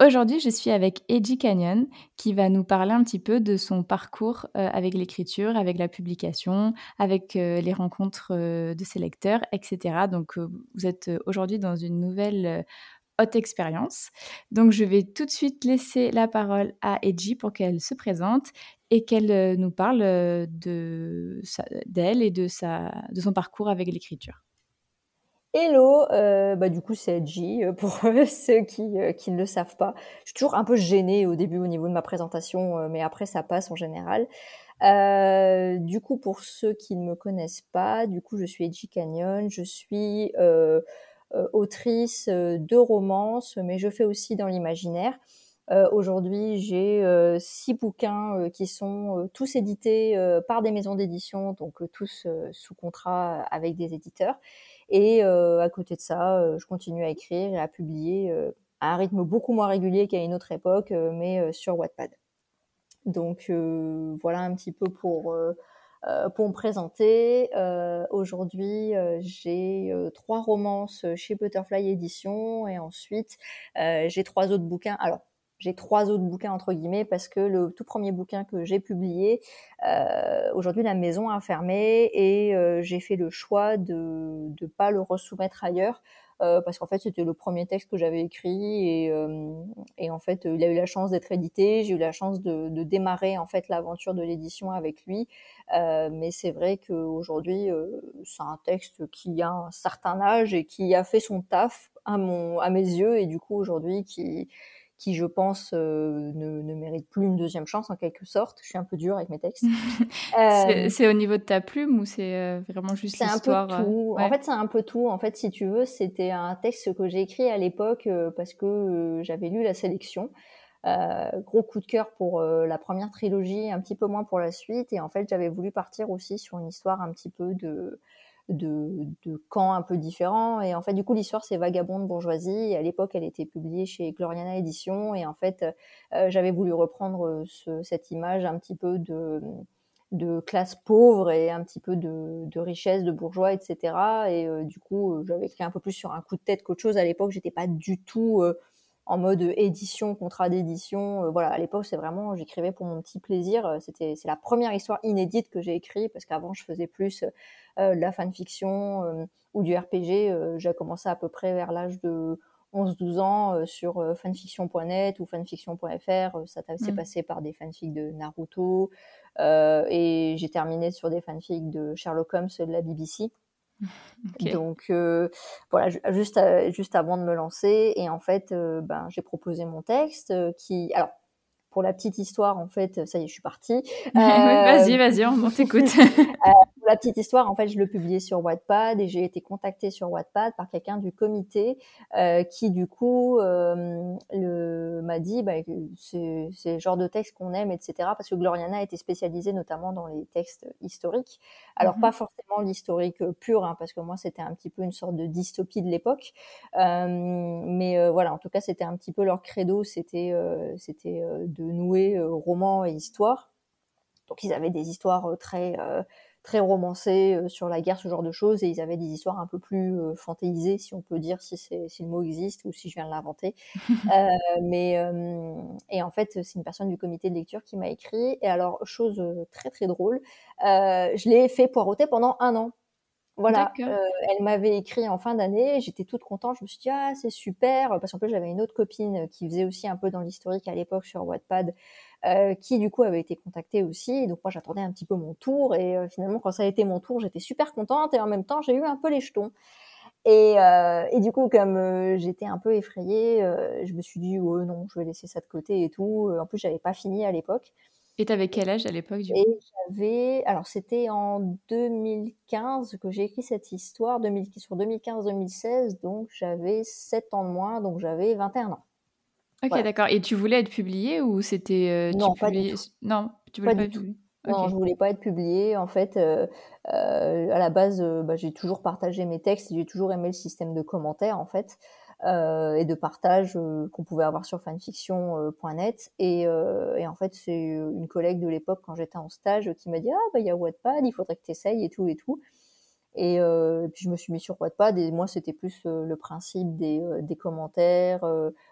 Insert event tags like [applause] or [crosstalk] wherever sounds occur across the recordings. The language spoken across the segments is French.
Aujourd'hui, je suis avec Edgy Canyon qui va nous parler un petit peu de son parcours euh, avec l'écriture, avec la publication, avec euh, les rencontres euh, de ses lecteurs, etc. Donc, vous êtes aujourd'hui dans une nouvelle haute expérience. Donc, je vais tout de suite laisser la parole à Edgy pour qu'elle se présente et qu'elle nous parle de d'elle et de son parcours avec l'écriture. Hello, euh, bah du coup c'est Edgy euh, pour [laughs] ceux qui, euh, qui ne le savent pas. Je suis toujours un peu gênée au début au niveau de ma présentation, mais après ça passe en général. du coup pour ceux qui ne me connaissent pas, du coup je suis Edgy Canyon, je suis autrice de romances, mais je fais aussi dans l'imaginaire. Aujourd'hui, j'ai six bouquins qui sont tous édités par des maisons d'édition, donc tous sous contrat avec des éditeurs. Et euh, à côté de ça, euh, je continue à écrire et à publier euh, à un rythme beaucoup moins régulier qu'à une autre époque, mais sur Wattpad. Donc voilà un petit peu pour pour me présenter. Aujourd'hui, j'ai trois romances chez Butterfly Edition et ensuite j'ai trois autres bouquins. Alors j'ai trois autres bouquins entre guillemets parce que le tout premier bouquin que j'ai publié, euh, aujourd'hui la maison a fermé et euh, j'ai fait le choix de ne pas le resoumettre ailleurs euh, parce qu'en fait c'était le premier texte que j'avais écrit et, euh, et, en fait il a eu la chance d'être édité, j'ai eu la chance de, de démarrer en fait l'aventure de l'édition avec lui, euh, mais c'est vrai qu'aujourd'hui c'est un texte qui a un certain âge et qui a fait son taf à mon à mes yeux et du coup aujourd'hui qui qui, je pense, euh, ne, ne, mérite plus une deuxième chance en quelque sorte. Je suis un peu dure avec mes textes. [laughs] euh, c'est au niveau de ta plume ou c'est euh, vraiment juste l'histoire C'est un peu tout. Ouais. En fait, c'est un peu tout. En fait, si tu veux, c'était un texte que j'ai écrit à l'époque euh, parce que j'avais lu la sélection. gros coup de cœur pour la première trilogie, un petit peu moins pour la suite. Et en fait, j'avais voulu partir aussi sur une histoire un petit peu de de, de camps un peu différents. Et en fait, du coup, l'histoire, c'est Vagabond de bourgeoisie. À l'époque, elle était publiée chez Gloriana Édition. Et en fait, euh, j'avais voulu reprendre euh, ce, cette image un petit peu de de classe pauvre et un petit peu de, de richesse de bourgeois etc et euh, du coup j'avais écrit un peu plus sur un coup de tête qu'autre chose à l'époque j'étais pas du tout en mode édition, contrat d'édition. Euh, voilà, à l'époque, c'est vraiment, j'écrivais pour mon petit plaisir. Euh, c'était, c'est la première histoire inédite que j'ai écrite parce qu'avant, je faisais plus euh, de la fanfiction ou du RPG. j'ai commencé à peu près vers l'âge de 11-12 ans sur fanfiction.net ou fanfiction.fr. ça s'est mmh. passé par des fanfics de Naruto et j'ai terminé sur des fanfics de Sherlock Holmes de la BBC. Donc euh, voilà, juste euh, juste avant de me lancer et en fait, euh, ben j'ai proposé mon texte qui alors pour la petite histoire, en fait, ça y est, je suis partie. [laughs] vas-y, vas-y, on t'écoute. [laughs] [laughs] la petite histoire, en fait, je le publiais sur Wattpad et j'ai été contactée sur Wattpad par quelqu'un du comité euh, qui, du coup, euh, m'a dit bah, que c'est, c'est le genre de texte qu'on aime, etc. Parce que Gloriana était spécialisée notamment dans les textes historiques. Alors, mhm. pas forcément l'historique pur, hein, parce que moi, c'était un petit peu une sorte de dystopie de l'époque. Euh, mais voilà, en tout cas, c'était un petit peu leur credo, c'était, c'était de nouer roman et histoire. Donc, ils avaient des histoires très très romancés euh, sur la guerre, ce genre de choses, et ils avaient des histoires un peu plus euh, fantaisisées, si on peut dire, si, si le mot existe ou si je viens de l'inventer. [laughs] euh, mais et en fait, c'est une personne du comité de lecture qui m'a écrit. Et alors, chose très très drôle, je l'ai fait poireauter pendant un an. Voilà, euh, elle m'avait écrit en fin d'année, j'étais toute contente, je me suis dit ah c'est super parce qu'en plus j'avais une autre copine qui faisait aussi un peu dans l'historique à l'époque sur Wattpad euh, qui du coup avait été contactée aussi. Donc moi j'attendais un petit peu mon tour et euh, finalement quand ça a été mon tour, j'étais super contente et en même temps j'ai eu un peu les jetons. Et, euh, et du coup comme j'étais un peu effrayée, je me suis dit oh non, je vais laisser ça de côté et tout. En plus j'avais pas fini à l'époque. Et t'avais quel âge à l'époque du coup? Et j'avais, alors c'était en 2015 que j'ai écrit cette histoire, 2000, sur 2015-2016, donc j'avais 7 ans de moins, donc j'avais 21 ans. Ok, d'accord. Et tu voulais être publié ou c'était euh, non, pas du tout. Non, tu voulais pas, du tout. Non, je voulais pas être publiée. En fait, euh, euh, à la base, bah, j'ai toujours partagé mes textes. J'ai toujours aimé le système de commentaires, en fait, et de partage qu'on pouvait avoir sur fanfiction.net. Et, et, en fait, c'est une collègue de l'époque, quand j'étais en stage, qui m'a dit ah bah il y a Wattpad, il faudrait que tu essayes et tout et tout. Et, euh, puis je me suis mis sur Wattpad et moi c'était plus euh, le principe des, euh, des commentaires,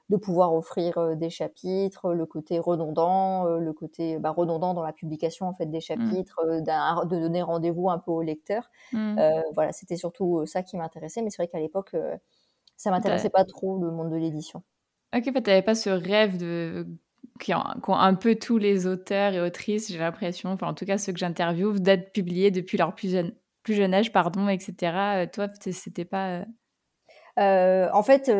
de pouvoir offrir des chapitres, le côté redondant, le côté bah, redondant dans la publication en fait des mmh. chapitres, de donner rendez-vous un peu au lecteur. Mmh. voilà, c'était surtout ça qui m'intéressait, mais c'est vrai qu'à l'époque ça m'intéressait pas trop le monde de l'édition. Ok, tu n'avais pas ce rêve de qu'ont un peu tous les auteurs et autrices, j'ai l'impression, enfin en tout cas ceux que j'interviewe, d'être publiés depuis leur plus jeune, plus jeune âge, pardon, etc. Euh, toi, c'était pas. Euh euh, en fait,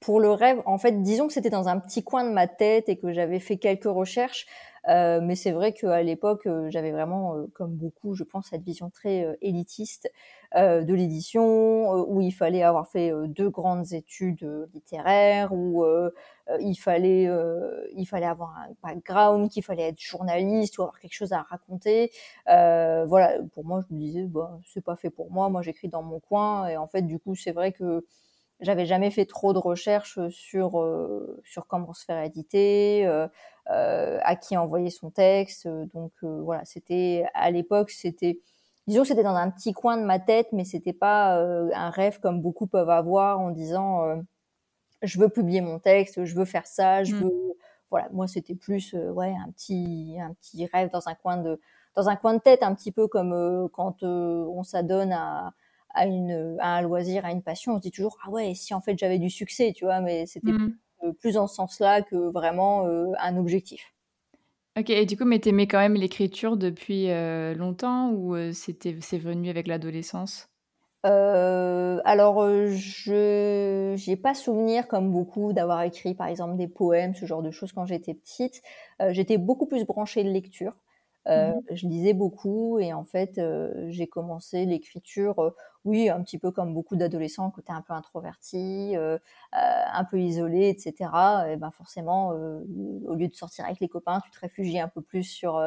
pour le rêve, en fait, disons que c'était dans un petit coin de ma tête et que j'avais fait quelques recherches. Euh, mais c'est vrai qu'à l'époque, euh, j'avais vraiment, euh, comme beaucoup, je pense, cette vision très élitiste de l'édition, où il fallait avoir fait deux grandes études littéraires, où il fallait, il fallait avoir un background, qu'il fallait être journaliste ou avoir quelque chose à raconter. voilà, pour moi, je me disais, bah, c'est pas fait pour moi. Moi, j'écris dans mon coin, et en fait, du coup, c'est vrai que j'avais jamais fait trop de recherches sur sur comment se faire éditer, euh, à qui envoyer son texte. Donc voilà, c'était à l'époque, c'était disons que c'était dans un petit coin de ma tête, mais c'était pas un rêve comme beaucoup peuvent avoir en disant je veux publier mon texte, je veux faire ça, je mmh. veux voilà, moi c'était plus ouais un petit un petit rêve dans un coin de dans un coin de tête, un petit peu comme quand on s'adonne à à, une, à un loisir, à une passion, on se dit toujours ah ouais, si en fait j'avais du succès, tu vois, mais c'était mmh. plus en ce sens-là que vraiment euh, un objectif. Ok, et du coup, mais t'aimais quand même l'écriture depuis euh, longtemps ou euh, c'était c'est venu avec l'adolescence? Alors, je j'ai pas souvenir comme beaucoup d'avoir écrit par exemple des poèmes, ce genre de choses quand j'étais petite. j'étais beaucoup plus branchée de lecture. Euh, mmh je lisais beaucoup et en fait, euh, j'ai commencé l'écriture, euh, oui, un petit peu comme beaucoup d'adolescents, côté un peu introverti, un peu isolé, etc. Et ben forcément, au lieu de sortir avec les copains, tu te réfugies un peu plus sur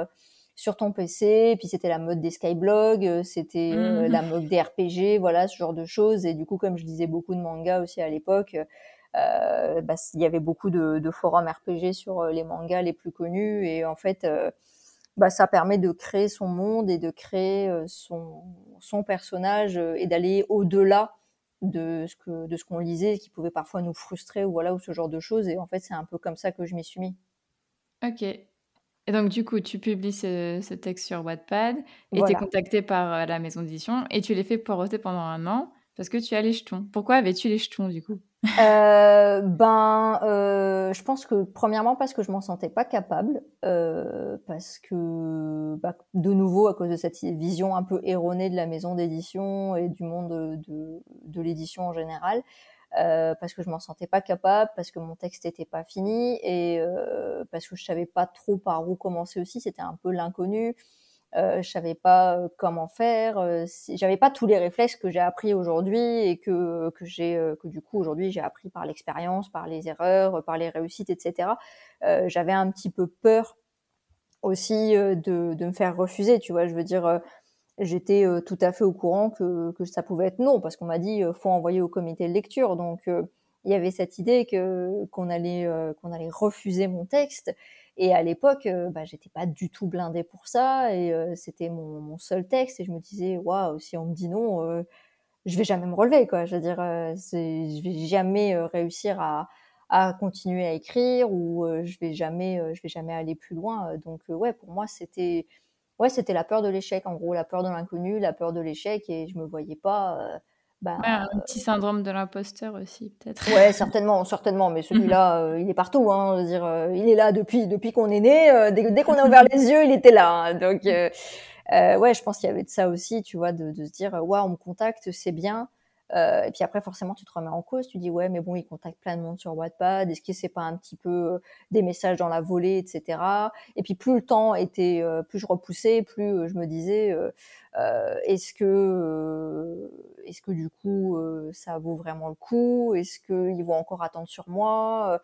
sur ton PC. Et puis c'était la mode des skyblogs, c'était mmh la mode des RPG, voilà, ce genre de choses. Et du coup, comme je lisais beaucoup de mangas aussi à l'époque, bah, il y avait beaucoup de, de, forums RPG sur les mangas les plus connus. Et en fait, bah, ça permet de créer son monde et de créer euh, son, son personnage euh, et d'aller au-delà de ce que de ce qu'on lisait qui pouvait parfois nous frustrer ou voilà ou ce genre de choses et en fait c'est un peu comme ça que je m'y suis mis. Ok. Et donc du coup tu publies ce, texte sur Wattpad et tu es contacté par euh, la maison d'édition et tu les fais poireauter pendant un an parce que tu as les jetons. Pourquoi avais-tu les jetons du coup? [laughs] euh, ben, euh, je pense que premièrement parce que je m'en sentais pas capable, euh, parce que bah, de nouveau à cause de cette vision un peu erronée de la maison d'édition et du monde de, de, l'édition en général, euh, parce que je m'en sentais pas capable, parce que mon texte était pas fini et euh, parce que je savais pas trop par où commencer aussi, c'était un peu l'inconnu. Euh, je savais pas euh, comment faire, euh, j'avais pas tous les réflexes que j'ai appris aujourd'hui et que que j'ai euh, que du coup aujourd'hui j'ai appris par l'expérience, par les erreurs, par les réussites, etc. Euh, j'avais un petit peu peur aussi de, de me faire refuser, tu vois. Je veux dire, j'étais tout à fait au courant que que ça pouvait être non parce qu'on m'a dit faut envoyer au comité de lecture, donc il y avait cette idée que qu'on allait qu'on allait refuser mon texte et à l'époque, euh, bah, j'étais pas du tout blindée pour ça, et euh, c'était mon, seul texte, et je me disais, waouh, si on me dit non, euh, je vais jamais me relever, quoi. Je veux dire, je vais jamais réussir à, à continuer à écrire, ou je vais jamais, je vais jamais aller plus loin. Donc ouais, pour moi, c'était, ouais, c'était la peur de l'échec, en gros, la peur de l'inconnu, la peur de l'échec, et je me voyais pas bah, un petit syndrome de l'imposteur aussi, peut-être. Ouais, [laughs] certainement, certainement. Mais celui-là, euh, il est partout. Hein, dire, euh, il est là depuis depuis qu'on est né. Euh, dès, dès qu'on a ouvert [laughs] les yeux, il était là. Hein. donc, ouais, je pense qu'il y avait de ça aussi, tu vois, de, de se dire, ouais, on me contacte, c'est bien. Euh, et puis après, forcément, tu te remets en cause. Tu dis, ouais, mais bon, il contacte plein de monde sur Wattpad. Est-ce que c'est pas un petit peu euh, des messages dans la volée, etc. Et puis plus le temps était, euh, plus je repoussais, plus je me disais, est-ce que, est-ce que du coup, ça vaut vraiment le coup? Est-ce qu'ils vont encore attendre sur moi?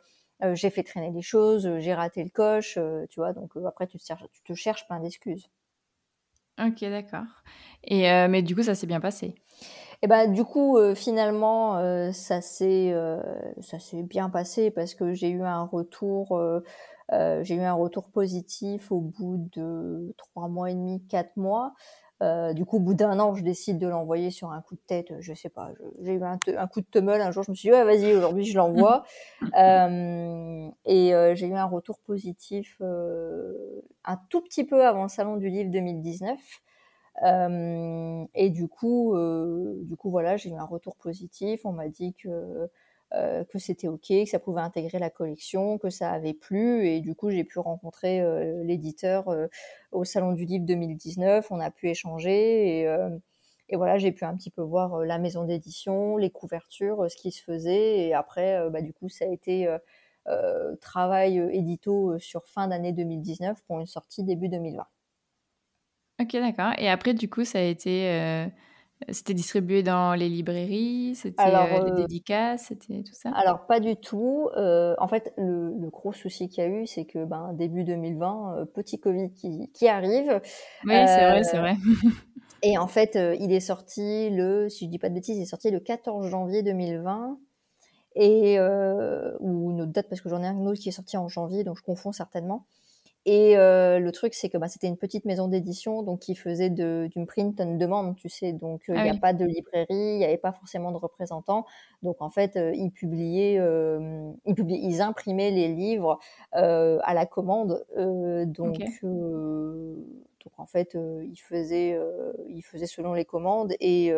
J'ai fait traîner des choses, j'ai raté le coche, tu vois. Donc après, tu te, cherches, plein d'excuses. Ok, d'accord. Et mais du coup, ça s'est bien passé? Et ben du coup, finalement, ça s'est ça s'est bien passé parce que j'ai eu un retour. j'ai eu un retour positif au bout de trois mois et demi, quatre mois. Euh, du coup, au bout d'un an, je décide de l'envoyer sur un coup de tête. Je sais pas, j'ai eu un, coup de teumel un jour. Je me suis dit, ouais, vas-y, aujourd'hui, je l'envoie. [laughs] euh, et euh, j'ai eu un retour positif euh, un tout petit peu avant le salon du livre 2019. Et du coup, du coup, voilà, j'ai eu un retour positif. On m'a dit que euh, que c'était ok, que ça pouvait intégrer la collection, que ça avait plu. Et du coup, j'ai pu rencontrer euh, l'éditeur euh, au Salon du Livre 2019. On a pu échanger et, et voilà, j'ai pu un petit peu voir la maison d'édition, les couvertures, ce qui se faisait. Et après, bah, du coup, ça a été travail édito sur fin d'année 2019 pour une sortie début 2020. Ok, d'accord. Et après, du coup, ça a été c'était distribué dans les librairies, c'était euh, les euh, dédicaces, c'était tout ça? Alors pas du tout. Euh, en fait, le, gros souci qu'il y a eu, c'est que ben, début 2020, petit Covid qui, qui arrive. Oui, c'est vrai, c'est vrai. et en fait, il est sorti le, si je dis pas de bêtises, il est sorti le 14 janvier 2020. Et, ou une autre date, parce que j'en ai un autre qui est sorti en janvier, donc je confonds certainement. Et euh, le truc, c'est que bah, c'était une petite maison d'édition, donc qui faisait d'une print on demande, tu sais. Donc euh, il n'y ah a pas de librairie, il n'y avait pas forcément de représentants. Donc en fait, euh, ils publiaient, ils, publiaient, ils imprimaient les livres à la commande. donc donc en fait, ils faisaient, ils faisaient selon les commandes et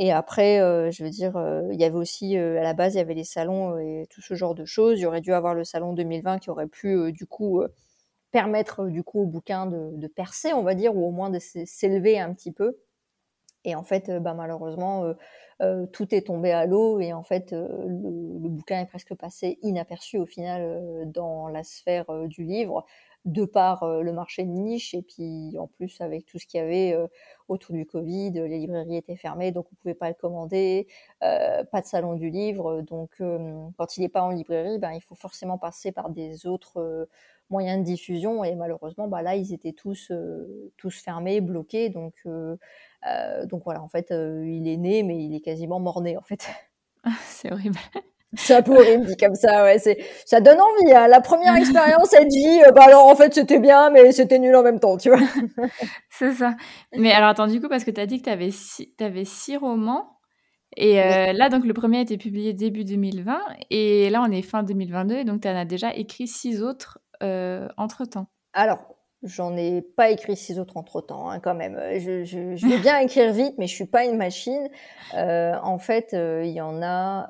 et après, je veux dire, il y avait aussi, à la base, il y avait les salons et tout ce genre de choses. Il y aurait dû avoir le salon 2020 qui aurait pu, du coup, permettre du coup au bouquin de, percer, on va dire, ou au moins de s'élever un petit peu. Et en fait, bah, malheureusement, euh, euh, tout est tombé à l'eau et en fait, euh, le, bouquin est presque passé inaperçu au final dans la sphère du livre, de par le marché de niche et puis en plus avec tout ce qu'il y avait autour du Covid, les librairies étaient fermées, donc on pouvait pas le commander, pas de salon du livre, donc quand il n'est pas en librairie, ben, il faut forcément passer par des autres moyens de diffusion. Et malheureusement, bah là, ils étaient tous, euh, tous fermés, bloqués. Donc, euh, euh, donc voilà, en fait, il est né, mais il est quasiment mort-né, en fait. c'est horrible. [laughs] C'est un peu horrible dit comme ça, ouais. C'est, ça donne envie. Hein. La première [laughs] expérience, elle dit, bah alors en fait c'était bien, mais c'était nul en même temps, tu vois. [laughs] c'est ça. Mais alors attends, du coup, parce que tu as dit que tu avais, six, avais six romans. Et là, donc le premier a été publié début 2020. Et là, on est fin 2022. Donc tu en as déjà écrit six autres entre-temps Alors, j'en ai pas écrit six autres entre-temps, hein, quand même. Je, je, vais bien [laughs] écrire vite, mais je suis pas une machine. Euh, en fait, euh, il y en a,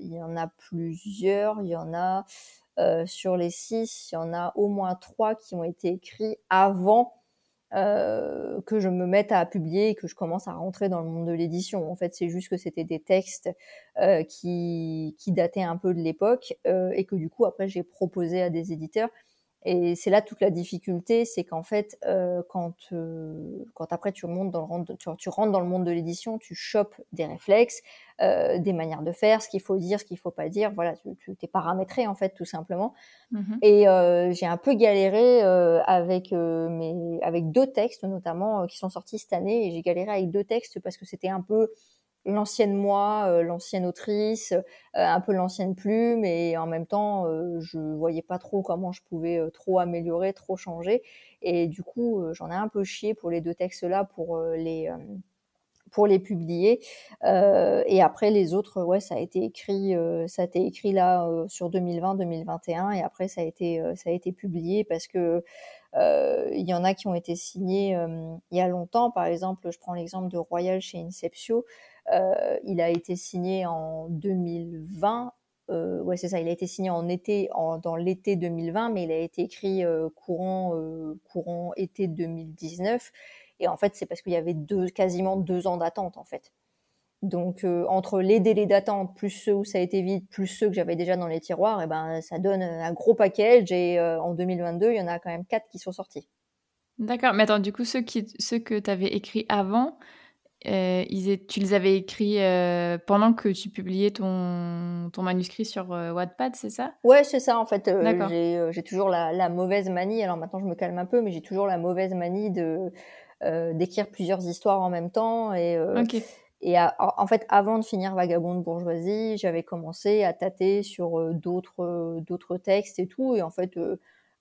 il y en a plusieurs. Il y en a sur les six, il y en a au moins trois qui ont été écrits avant que je me mette à publier et que je commence à rentrer dans le monde de l'édition. En fait, c'est juste que c'était des textes qui, qui dataient un peu de l'époque et que du coup, après, j'ai proposé à des éditeurs et c'est là toute la difficulté, c'est qu'en fait, euh, quand, euh, quand après tu, dans le, tu, tu rentres dans le monde de l'édition, tu chopes des réflexes, euh, des manières de faire, ce qu'il faut dire, ce qu'il faut pas dire. Voilà, tu, tu t'es paramétré en fait, tout simplement. Mmh Et euh, j'ai un peu galéré euh, avec mes, avec deux textes notamment qui sont sortis cette année. Et j'ai galéré avec deux textes parce que c'était un peu l'ancienne moi, euh, l'ancienne autrice, euh, un peu l'ancienne plume, et en même temps, euh, je voyais pas trop comment je pouvais trop améliorer, trop changer. Et du coup, j'en ai un peu chié pour les deux textes-là, pour les pour les publier. et après les autres, ouais, ça a été écrit, ça a été écrit là sur 2020-2021, et après ça a été ça a été publié parce que il y en a qui ont été signés il y a longtemps. Par exemple, je prends l'exemple de Royal chez Inceptio. Euh, il a été signé en 2020. Euh, ouais, c'est ça. Il a été signé en été, dans l'été 2020, mais il a été écrit euh, courant, courant été 2019. Et en fait, c'est parce qu'il y avait deux, quasiment deux ans d'attente, en fait. Donc entre les délais d'attente plus ceux où ça a été vite, plus ceux que j'avais déjà dans les tiroirs, et eh ben ça donne un gros package. Et en 2022, il y en a quand même quatre qui sont sortis. D'accord. Mais attends, du coup, ceux, qui, ceux que tu avais écrits avant, ils tu les avais écrits pendant que tu publiais ton, ton manuscrit sur Wattpad, c'est ça? Ouais, c'est ça en fait. j'ai toujours la, la, mauvaise manie, alors maintenant je me calme un peu, mais j'ai toujours la mauvaise manie de d'écrire plusieurs histoires en même temps. Et, et en fait, avant de finir Vagabonde bourgeoisie, j'avais commencé à tâter sur d'autres d'autres textes et tout. Et en fait,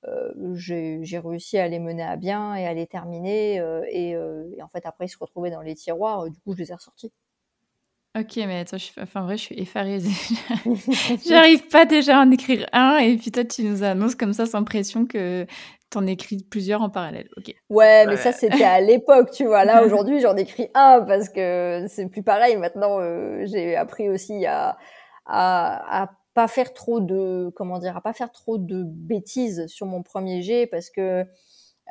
euh, j'ai réussi à les mener à bien et à les terminer. Euh, euh, et, en fait, après, ils se retrouvaient dans les tiroirs. du coup, je les ai ressortis. Ok, mais attends, je enfin, en vrai, je suis effarée. [laughs] [laughs] J'arrive pas déjà à en écrire un, et puis toi, tu nous annonces comme ça, sans pression, que t'en écris plusieurs en parallèle. Ok. Ouais, mais ça, c'était à l'époque, tu vois. Là, [laughs] aujourd'hui, j'en écris un parce que c'est plus pareil. Maintenant, j'ai appris aussi à, à, à pas faire trop de comment dire à pas faire trop de bêtises sur mon premier jet parce que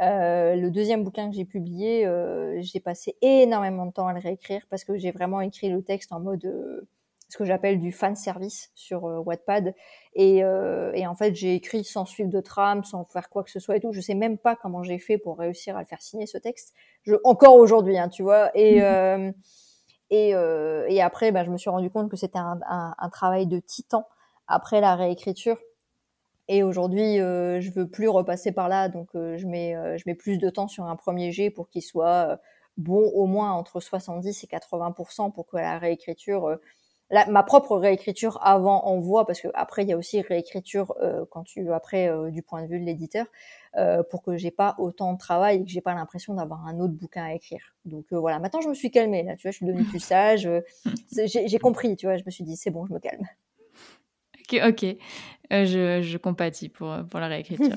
euh, le deuxième bouquin que j'ai publié, euh, j'ai passé énormément de temps à le réécrire parce que j'ai vraiment écrit le texte en mode euh, ce que j'appelle du fan service sur Wattpad et, et, en fait j'ai écrit sans suivre de trame, sans faire quoi que ce soit et tout. Je sais même pas comment j'ai fait pour réussir à le faire signer ce texte. Je, encore aujourd'hui, hein, tu vois. Et mmh et, et, après, bah, je me suis rendu compte que c'était un, un, un, travail de titan après la réécriture. Et aujourd'hui, euh, je veux plus repasser par là, donc euh, je mets euh, je mets plus de temps sur un premier jet pour qu'il soit bon au moins entre 70 et 80 pour que la réécriture la, ma propre réécriture avant envoi parce que après il y a aussi réécriture quand tu après du point de vue de l'éditeur pour que j'ai pas autant de travail et que j'ai pas l'impression d'avoir un autre bouquin à écrire donc voilà maintenant je me suis calmée là tu vois je suis devenue plus [laughs] sage j'ai compris tu vois je me suis dit c'est bon je me calme ok, euh, je, je, compatis pour, pour la réécriture. [laughs]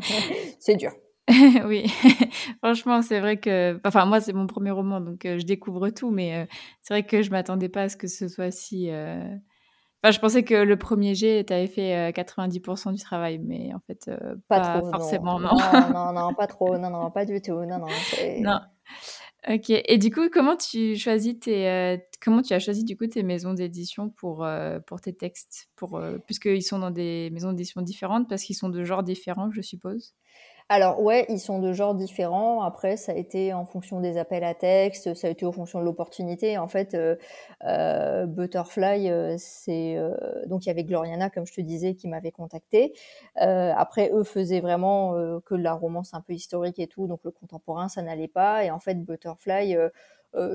[laughs] c'est dur. [laughs] oui, [laughs] franchement, c'est vrai que. Enfin, moi, c'est mon premier roman, donc euh, je découvre tout, mais euh, c'est vrai que je m'attendais pas à ce que ce soit si. Enfin, je pensais que le premier jet, tu avais fait 90% du travail, mais en fait, pas, forcément, non. Non. non. [laughs] non, pas trop, non, non, pas du tout, non, non. Non. Ok. Et du coup, comment tu choisis tes, euh, comment tu as choisi du coup tes maisons d'édition pour euh, pour tes textes, pour euh, puisqu'ils sont dans des maisons d'édition différentes parce qu'ils sont de genres différents, je suppose? Alors ouais, ils sont de genres différents. Après, ça a été en fonction des appels à texte, ça a été en fonction de l'opportunité. En fait, euh, euh Butterfly, euh, c'est donc il y avait Gloriana, comme je te disais, qui m'avait contacté. après, eux faisaient vraiment que de la romance un peu historique et tout, donc le contemporain, ça n'allait pas. Et en fait, Butterfly,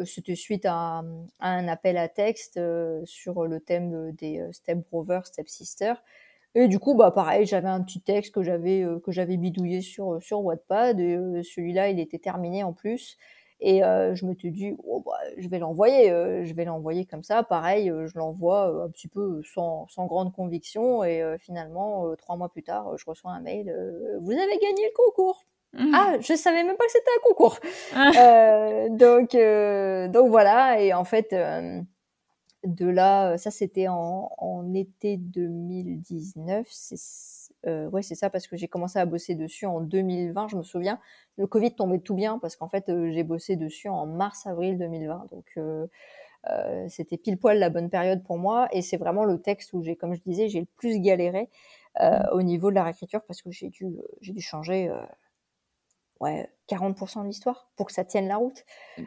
c'était suite à, à, un appel à texte sur le thème des Step Brothers, Step Sisters. Et du coup, bah pareil, j'avais un petit texte que j'avais euh, que j'avais bidouillé sur euh, sur Wattpad et euh, celui-là, il était terminé en plus. Et je me suis dit, oh, bah, je vais l'envoyer, je vais l'envoyer comme ça. Pareil, je l'envoie un petit peu sans, sans grande conviction. Et finalement, trois mois plus tard, je reçois un mail, vous avez gagné le concours. Mmh. Ah, je savais même pas que c'était un concours. Ah. donc, donc voilà. Et en fait, de là, euh, ça c'était en, en, été 2019. Euh, ouais, c'est ça parce que j'ai commencé à bosser dessus en 2020, je me souviens. Le Covid tombait tout bien parce qu'en fait, euh, j'ai bossé dessus en mars-avril 2020. Donc, euh, euh, c'était pile poil la bonne période pour moi. Et c'est vraiment le texte où j'ai, comme je disais, j'ai le plus galéré mmh. au niveau de la réécriture parce que j'ai dû, j'ai dû changer ouais, 40% de l'histoire pour que ça tienne la route.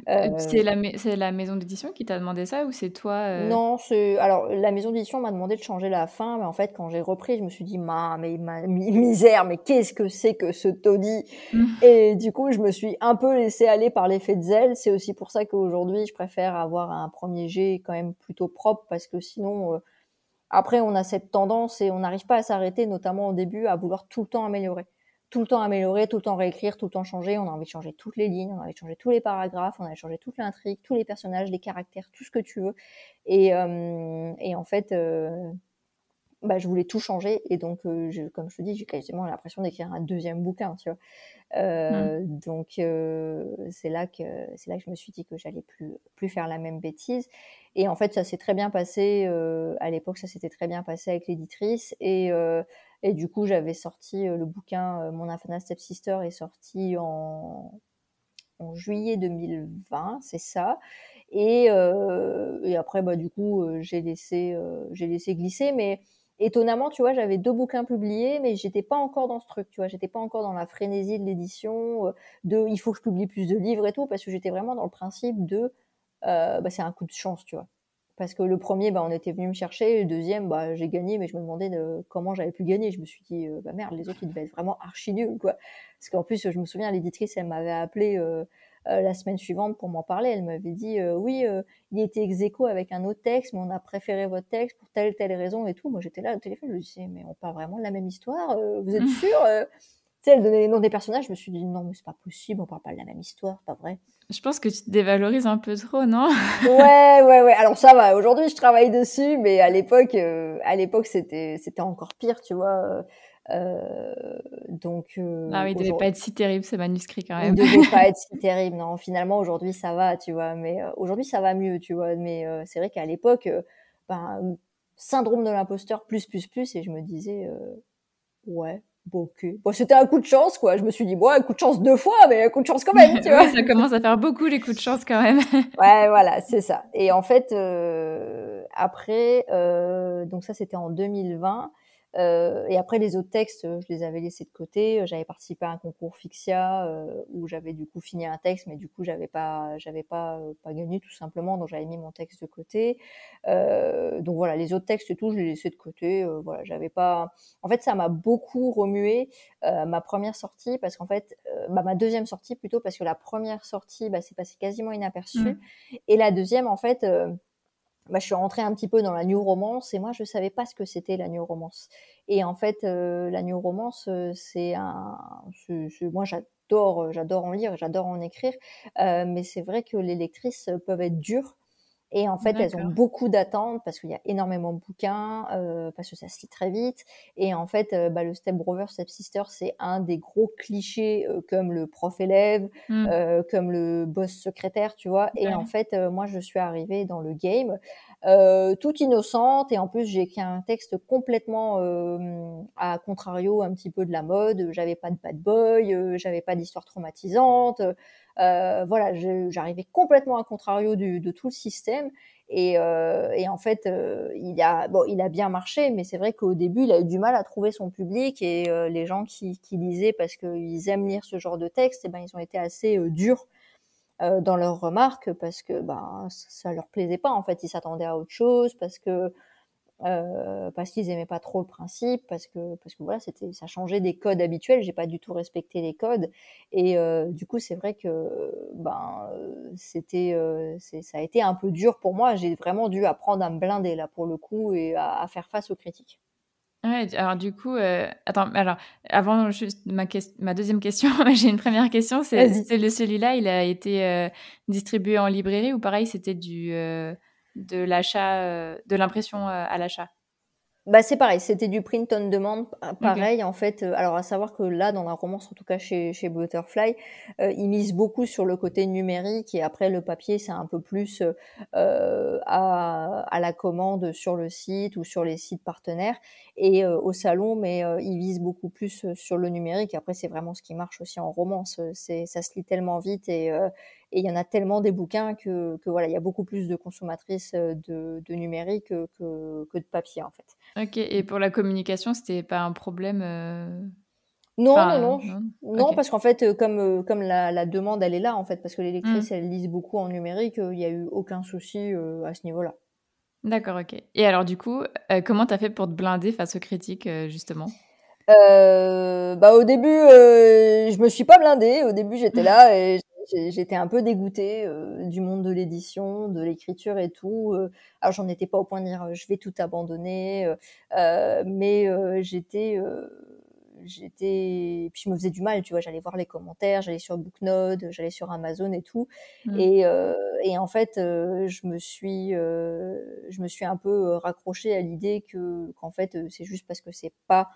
Euh, c'est la, la, maison d'édition qui t'a demandé ça ou c'est toi euh? Non, c'est alors la maison d'édition m'a demandé de changer la fin, mais en fait quand j'ai repris, je me suis dit ma mais ma misère, mais qu'est-ce que c'est que ce taudis? Mmh. Et du coup, je me suis un peu laissé aller par l'effet de zèle. C'est aussi pour ça qu'aujourd'hui, je préfère avoir un premier jet quand même plutôt propre parce que sinon. Euh, après, on a cette tendance et on n'arrive pas à s'arrêter, notamment au début, à vouloir tout le temps améliorer tout le temps améliorer, tout le temps réécrire, tout le temps changer. On a envie de changer toutes les lignes, on a envie de changer tous les paragraphes, on a envie de changer toute l'intrigue, tous les personnages, les caractères, tout ce que tu veux. Et, euh, et en fait, euh, bah, je voulais tout changer. Et donc, euh, je, comme je te dis, j'ai quasiment l'impression d'écrire un deuxième bouquin, tu vois. Mmh. Donc, c'est là que c'est là que je me suis dit que j'allais plus plus faire la même bêtise. Et en fait, ça s'est très bien passé. à l'époque, ça s'était très bien passé avec l'éditrice. Et et du coup, j'avais sorti euh, le bouquin euh, Mon Infana Stepsister est sorti en, juillet 2020, c'est ça. Et, euh, et, après, bah, du coup, j'ai laissé, laissé glisser. Mais étonnamment, tu vois, j'avais deux bouquins publiés, mais j'étais pas encore dans ce truc, tu vois. J'étais pas encore dans la frénésie de l'édition, de il faut que je publie plus de livres et tout, parce que j'étais vraiment dans le principe de bah, c'est un coup de chance, tu vois. Parce que le premier, bah, on était venu me chercher. Le deuxième, bah, j'ai gagné, mais je me demandais de, comment j'avais pu gagner. Je me suis dit, bah merde, les autres, ils devaient être vraiment archi nuls, quoi. Parce qu'en plus, je me souviens, l'éditrice, elle m'avait appelé la semaine suivante pour m'en parler. Elle m'avait dit, oui, il était ex avec un autre texte, mais on a préféré votre texte pour telle telle raison et tout. Moi, j'étais là au téléphone, je me disais, mais on parle vraiment de la même histoire Vous êtes [laughs] sûr sais, elle donnait les noms des personnages, je me suis dit non, mais c'est pas possible, on parle pas de la même histoire, pas vrai. Je pense que tu te dévalorises un peu trop, non? Ouais, ouais, ouais. Alors ça va. Aujourd'hui, je travaille dessus, mais à l'époque, euh, à l'époque, c'était, c'était encore pire, tu vois. Euh, donc. Euh, ah oui, il devait pas être si terrible ce manuscrit quand même. Il devait pas [laughs] être si terrible, non. Finalement, aujourd'hui, ça va, tu vois. Mais aujourd'hui, ça va mieux, tu vois. Mais c'est vrai qu'à l'époque, ben, syndrome de l'imposteur plus plus plus, et je me disais, ouais, Bon, bon, c'était un coup de chance, quoi. Je me suis dit, bon, un coup de chance deux fois, mais un coup de chance quand même, tu [laughs] vois. ça commence à faire beaucoup les coups de chance quand même. [laughs] ouais, voilà, c'est ça. Et en fait, euh, après, euh, donc ça, c'était en 2020. Euh, et après, les autres textes, je les avais laissés de côté. J'avais participé à un concours Fixia euh, où j'avais du coup fini un texte, mais du coup, j'avais pas, j'avais pas, euh, pas gagné tout simplement. Donc, j'avais mis mon texte de côté. Euh, donc voilà, les autres textes et tout, je les laissés de côté. Euh, voilà, j'avais pas. En fait, ça m'a beaucoup remué ma première sortie parce qu'en fait, bah, ma deuxième sortie plutôt parce que la première sortie, bah, c'est passé quasiment inaperçu. Mmh. Et la deuxième, en fait bah, je suis rentrée un petit peu dans la new romance et moi je savais pas ce que c'était la new romance. Et en fait, euh, la new romance, euh, c'est un, moi j'adore, euh, j'adore en lire, j'adore en écrire, mais c'est vrai que les lectrices peuvent être dures et en fait, elles ont beaucoup d'attentes parce qu'il y a énormément de bouquins, euh, parce que ça se lit très vite. Et en fait, euh, bah, le step brother, step sister, c'est un des gros clichés euh, comme le prof élève, euh, comme le boss secrétaire, tu vois. Et en fait, euh, moi, je suis arrivée dans le game toute innocente et en plus, j'ai écrit un texte complètement à contrario un petit peu de la mode. J'avais pas de bad boy, j'avais pas d'histoire traumatisante. Euh, voilà, j'arrivais complètement à contrario du, de tout le système. Et, euh, et en fait, euh, il a bon, il a bien marché, mais c'est vrai qu'au début, il a eu du mal à trouver son public et euh, les gens qui, qui lisaient parce qu'ils aiment lire ce genre de texte, et eh ben ils ont été assez euh, durs dans leurs remarques parce que ben ça leur plaisait pas en fait, ils s'attendaient à autre chose parce que euh, parce qu'ils aimaient pas trop le principe, parce que parce que voilà, c'était ça changeait des codes habituels. J'ai pas du tout respecté les codes, et euh, du coup, c'est vrai que ben c'était euh, ça a été un peu dur pour moi. J'ai vraiment dû apprendre à me blinder là pour le coup et à, à faire face aux critiques. Ouais, alors du coup, euh, attends, alors avant juste ma, ma deuxième question, [laughs] j'ai une première question. C'est celui-là, il a été euh, distribué en librairie ou pareil, c'était du de l'achat, euh, de l'impression euh, à l'achat bah c'est pareil, c'était du print on demand, pareil en fait. Euh, alors à savoir que là dans la romance, en tout cas chez chez Butterfly, euh, ils misent beaucoup sur le côté numérique et après le papier c'est un peu plus euh, à, à la commande sur le site ou sur les sites partenaires et au salon, mais ils visent beaucoup plus sur le numérique. Après c'est vraiment ce qui marche aussi en romance, c'est ça se lit tellement vite et et il y en a tellement des bouquins que, que voilà, il y a beaucoup plus de consommatrices de, de numérique que, que, que de papier en fait. Ok, et pour la communication, c'était pas un problème euh, non, non, non, non, parce qu'en fait, euh, comme euh, comme la, la, demande, elle est là, en fait, parce que les lectrices, mmh. elles lisent beaucoup en numérique, il n'y a eu aucun souci à ce niveau-là. D'accord, ok. Et alors, du coup, comment tu as fait pour te blinder face aux critiques, justement? Bah au début, je me suis pas blindée. Au début, j'étais [laughs] là et j'étais un peu dégoûtée euh, du monde de l'édition, de l'écriture et tout. Euh, alors j'en étais pas au point de dire euh, je vais tout abandonner, mais j'étais j'étais puis je me faisais du mal tu vois j'allais voir les commentaires j'allais sur Booknode j'allais sur Amazon et tout mmh. et, euh, et en fait euh, je me suis euh, je me suis un peu raccrochée à l'idée que qu'en fait c'est juste parce que c'est pas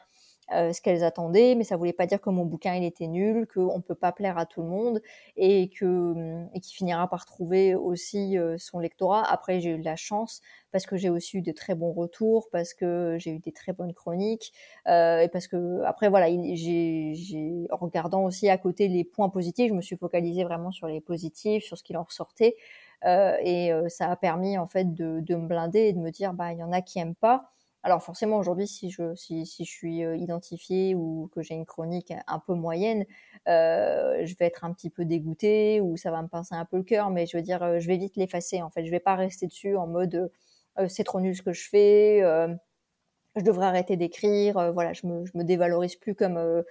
euh, ce qu'elles attendaient, mais ça voulait pas dire que mon bouquin il était nul, qu'on peut pas plaire à tout le monde et que hum, et qu'il finira par trouver aussi euh, son lectorat. Après j'ai eu de la chance parce que j'ai aussi eu de très bons retours, parce que j'ai eu des très bonnes chroniques euh, et parce que après voilà j'ai en regardant aussi à côté les points positifs, je me suis focalisée vraiment sur les positifs, sur ce qu'il en ressortait. Euh, et ça a permis en fait de, de me blinder et de me dire bah il y en a qui aiment pas alors forcément aujourd'hui, si je, suis identifiée ou que j'ai une chronique un peu moyenne, euh, je vais être un petit peu dégoûtée ou ça va me pincer un peu le cœur, mais je veux dire, je vais vite l'effacer. En fait, je vais pas rester dessus en mode c'est trop nul ce que je fais, je devrais arrêter d'écrire. voilà, je me, je me dévalorise plus comme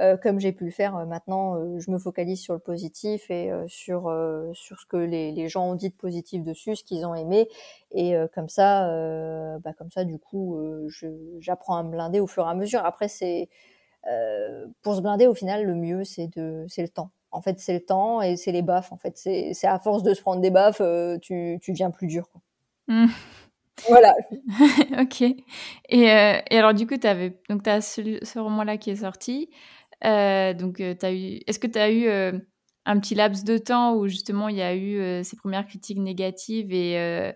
euh, comme j'ai pu le faire euh, maintenant, euh, je me focalise sur le positif et sur sur ce que les, les, gens ont dit de positif dessus, ce qu'ils ont aimé, et comme ça, bah comme ça, du coup, j'apprends à me blinder au fur et à mesure. Après, c'est pour se blinder, au final, le mieux, c'est de c'est le temps. En fait, c'est le temps et c'est les baffes. En fait, c'est à force de se prendre des baffes, tu, tu deviens plus dur. Quoi. Mmh. [laughs] Voilà. [laughs] ok. Et, et, alors, du coup, tu avais donc as ce, ce roman-là qui est sorti. Euh, donc, euh, eu... est-ce que tu as eu euh, un petit laps de temps où justement il y a eu ces premières critiques négatives et,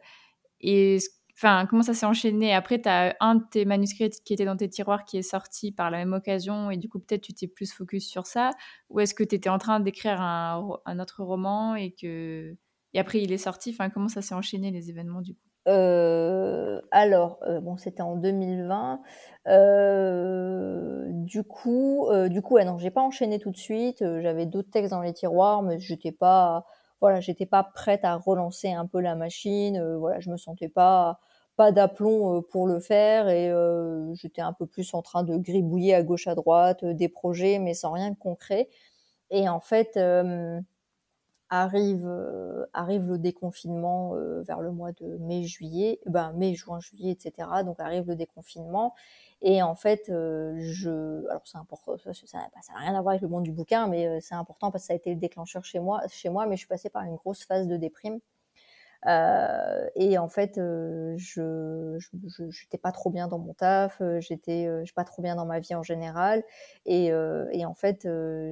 et enfin, comment ça s'est enchaîné? Après, tu as un de tes manuscrits qui était dans tes tiroirs qui est sorti par la même occasion et du coup, peut-être tu t'es plus focus sur ça? Ou est-ce que tu étais en train d'écrire un, autre roman et que et après il est sorti? Enfin, comment ça s'est enchaîné les événements du coup? Euh, alors, euh, bon, c'était en 2020. Euh, du coup, euh, du coup, ouais, non, j'ai pas enchaîné tout de suite. J'avais d'autres textes dans les tiroirs, mais j'étais pas, voilà, j'étais pas prête à relancer un peu la machine. voilà, je me sentais pas, pas d'aplomb pour le faire et j'étais un peu plus en train de gribouiller à gauche à droite des projets, mais sans rien de concret. Et en fait arrive euh, arrive le déconfinement euh, vers le mois de mai juillet ben mai juin juillet etc donc arrive le déconfinement. Et en fait euh, je alors c'est important ça n'a ça, rien à voir avec le monde du bouquin mais c'est important parce que ça a été le déclencheur chez moi chez moi mais je suis passée par une grosse phase de déprime euh, et en fait, euh, je j'étais pas trop bien dans mon taf, euh, j'étais pas trop bien dans ma vie en général, et, et en fait,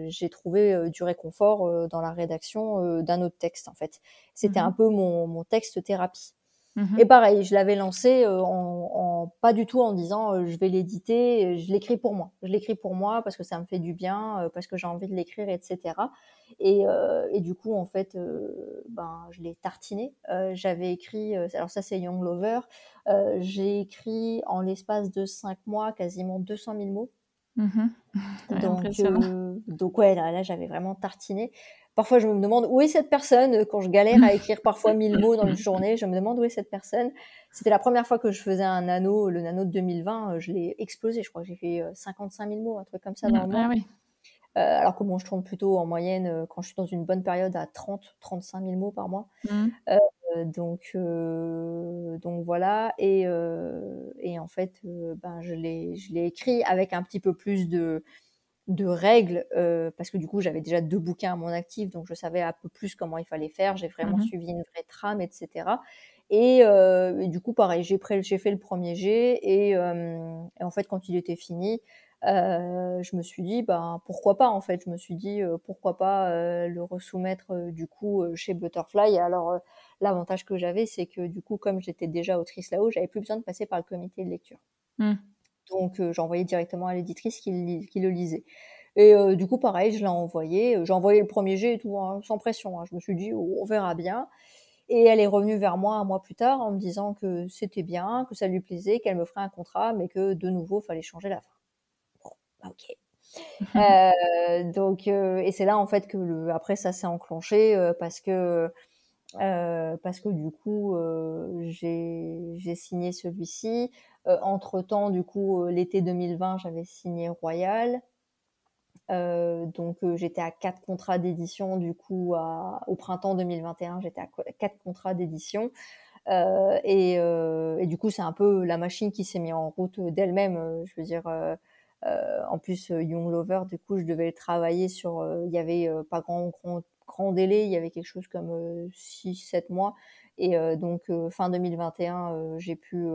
j'ai trouvé du réconfort dans la rédaction d'un autre texte. En fait, c'était mmh un peu mon, mon texte thérapie. Mmh et pareil, je l'avais lancé en, en, pas du tout en disant je vais l'éditer, je l'écris pour moi. Je l'écris pour moi parce que ça me fait du bien, parce que j'ai envie de l'écrire, etc. Et, euh, et, du coup, en fait, euh, ben, je l'ai tartiné. Euh, j'avais écrit, alors ça c'est Young Lover, j'ai écrit en l'espace de cinq mois quasiment 200 000 mots. [laughs] Mmh donc, donc ouais, là, là j'avais vraiment tartiné. Parfois, je me demande où est cette personne quand je galère à écrire parfois [laughs] 1000 mots dans une journée. Je me demande où est cette personne. C'était la première fois que je faisais un nano, le nano de 2020. Je l'ai explosé. Je crois que j'ai fait 55 000 mots, un truc comme ça dans le ah. Euh, alors que bon, je tourne plutôt en moyenne euh, quand je suis dans une bonne période à 30, 35 000 mots par mois. Mmh. Euh, donc, donc voilà. Et, et en fait, ben, je l'ai écrit avec un petit peu plus de, de règles parce que du coup j'avais déjà deux bouquins à mon actif donc je savais un peu plus comment il fallait faire j'ai vraiment mmh suivi une vraie trame etc et, et du coup pareil j'ai fait le premier jet et, et, en fait quand il était fini euh, je me suis dit, ben, pourquoi pas en fait. Je me suis dit, euh, pourquoi pas euh, le resoumettre du coup chez Butterfly. alors, l'avantage que j'avais, c'est que du coup, comme j'étais déjà autrice là-haut, j'avais plus besoin de passer par le comité de lecture. Mmh. Donc, j'envoyais directement à l'éditrice qui, le lisait. Et du coup, pareil, je l'ai envoyé. J'ai envoyé le premier jet et tout, hein, sans pression. Hein. Je me suis dit, oh, on verra bien. Et elle est revenue vers moi un mois plus tard en me disant que c'était bien, que ça lui plaisait, qu'elle me ferait un contrat, mais que de nouveau, il fallait changer la fin ok. [laughs] euh, donc, euh, et c'est là en fait que le, après ça s'est enclenché euh, parce que euh, parce que du coup j'ai signé celui-ci. Entre temps, du coup, l'été 2020, j'avais signé Royal. donc j'étais à quatre contrats d'édition. Du coup, au printemps 2021, j'étais à quatre contrats d'édition. et, et, du coup, c'est un peu la machine qui s'est mise en route d'elle-même. je veux dire, euh, en plus, euh, Young Lover, du coup, je devais travailler sur. Euh, il y avait pas grand, grand, grand délai, il y avait quelque chose comme 6-7 mois. Et donc, fin 2021, j'ai pu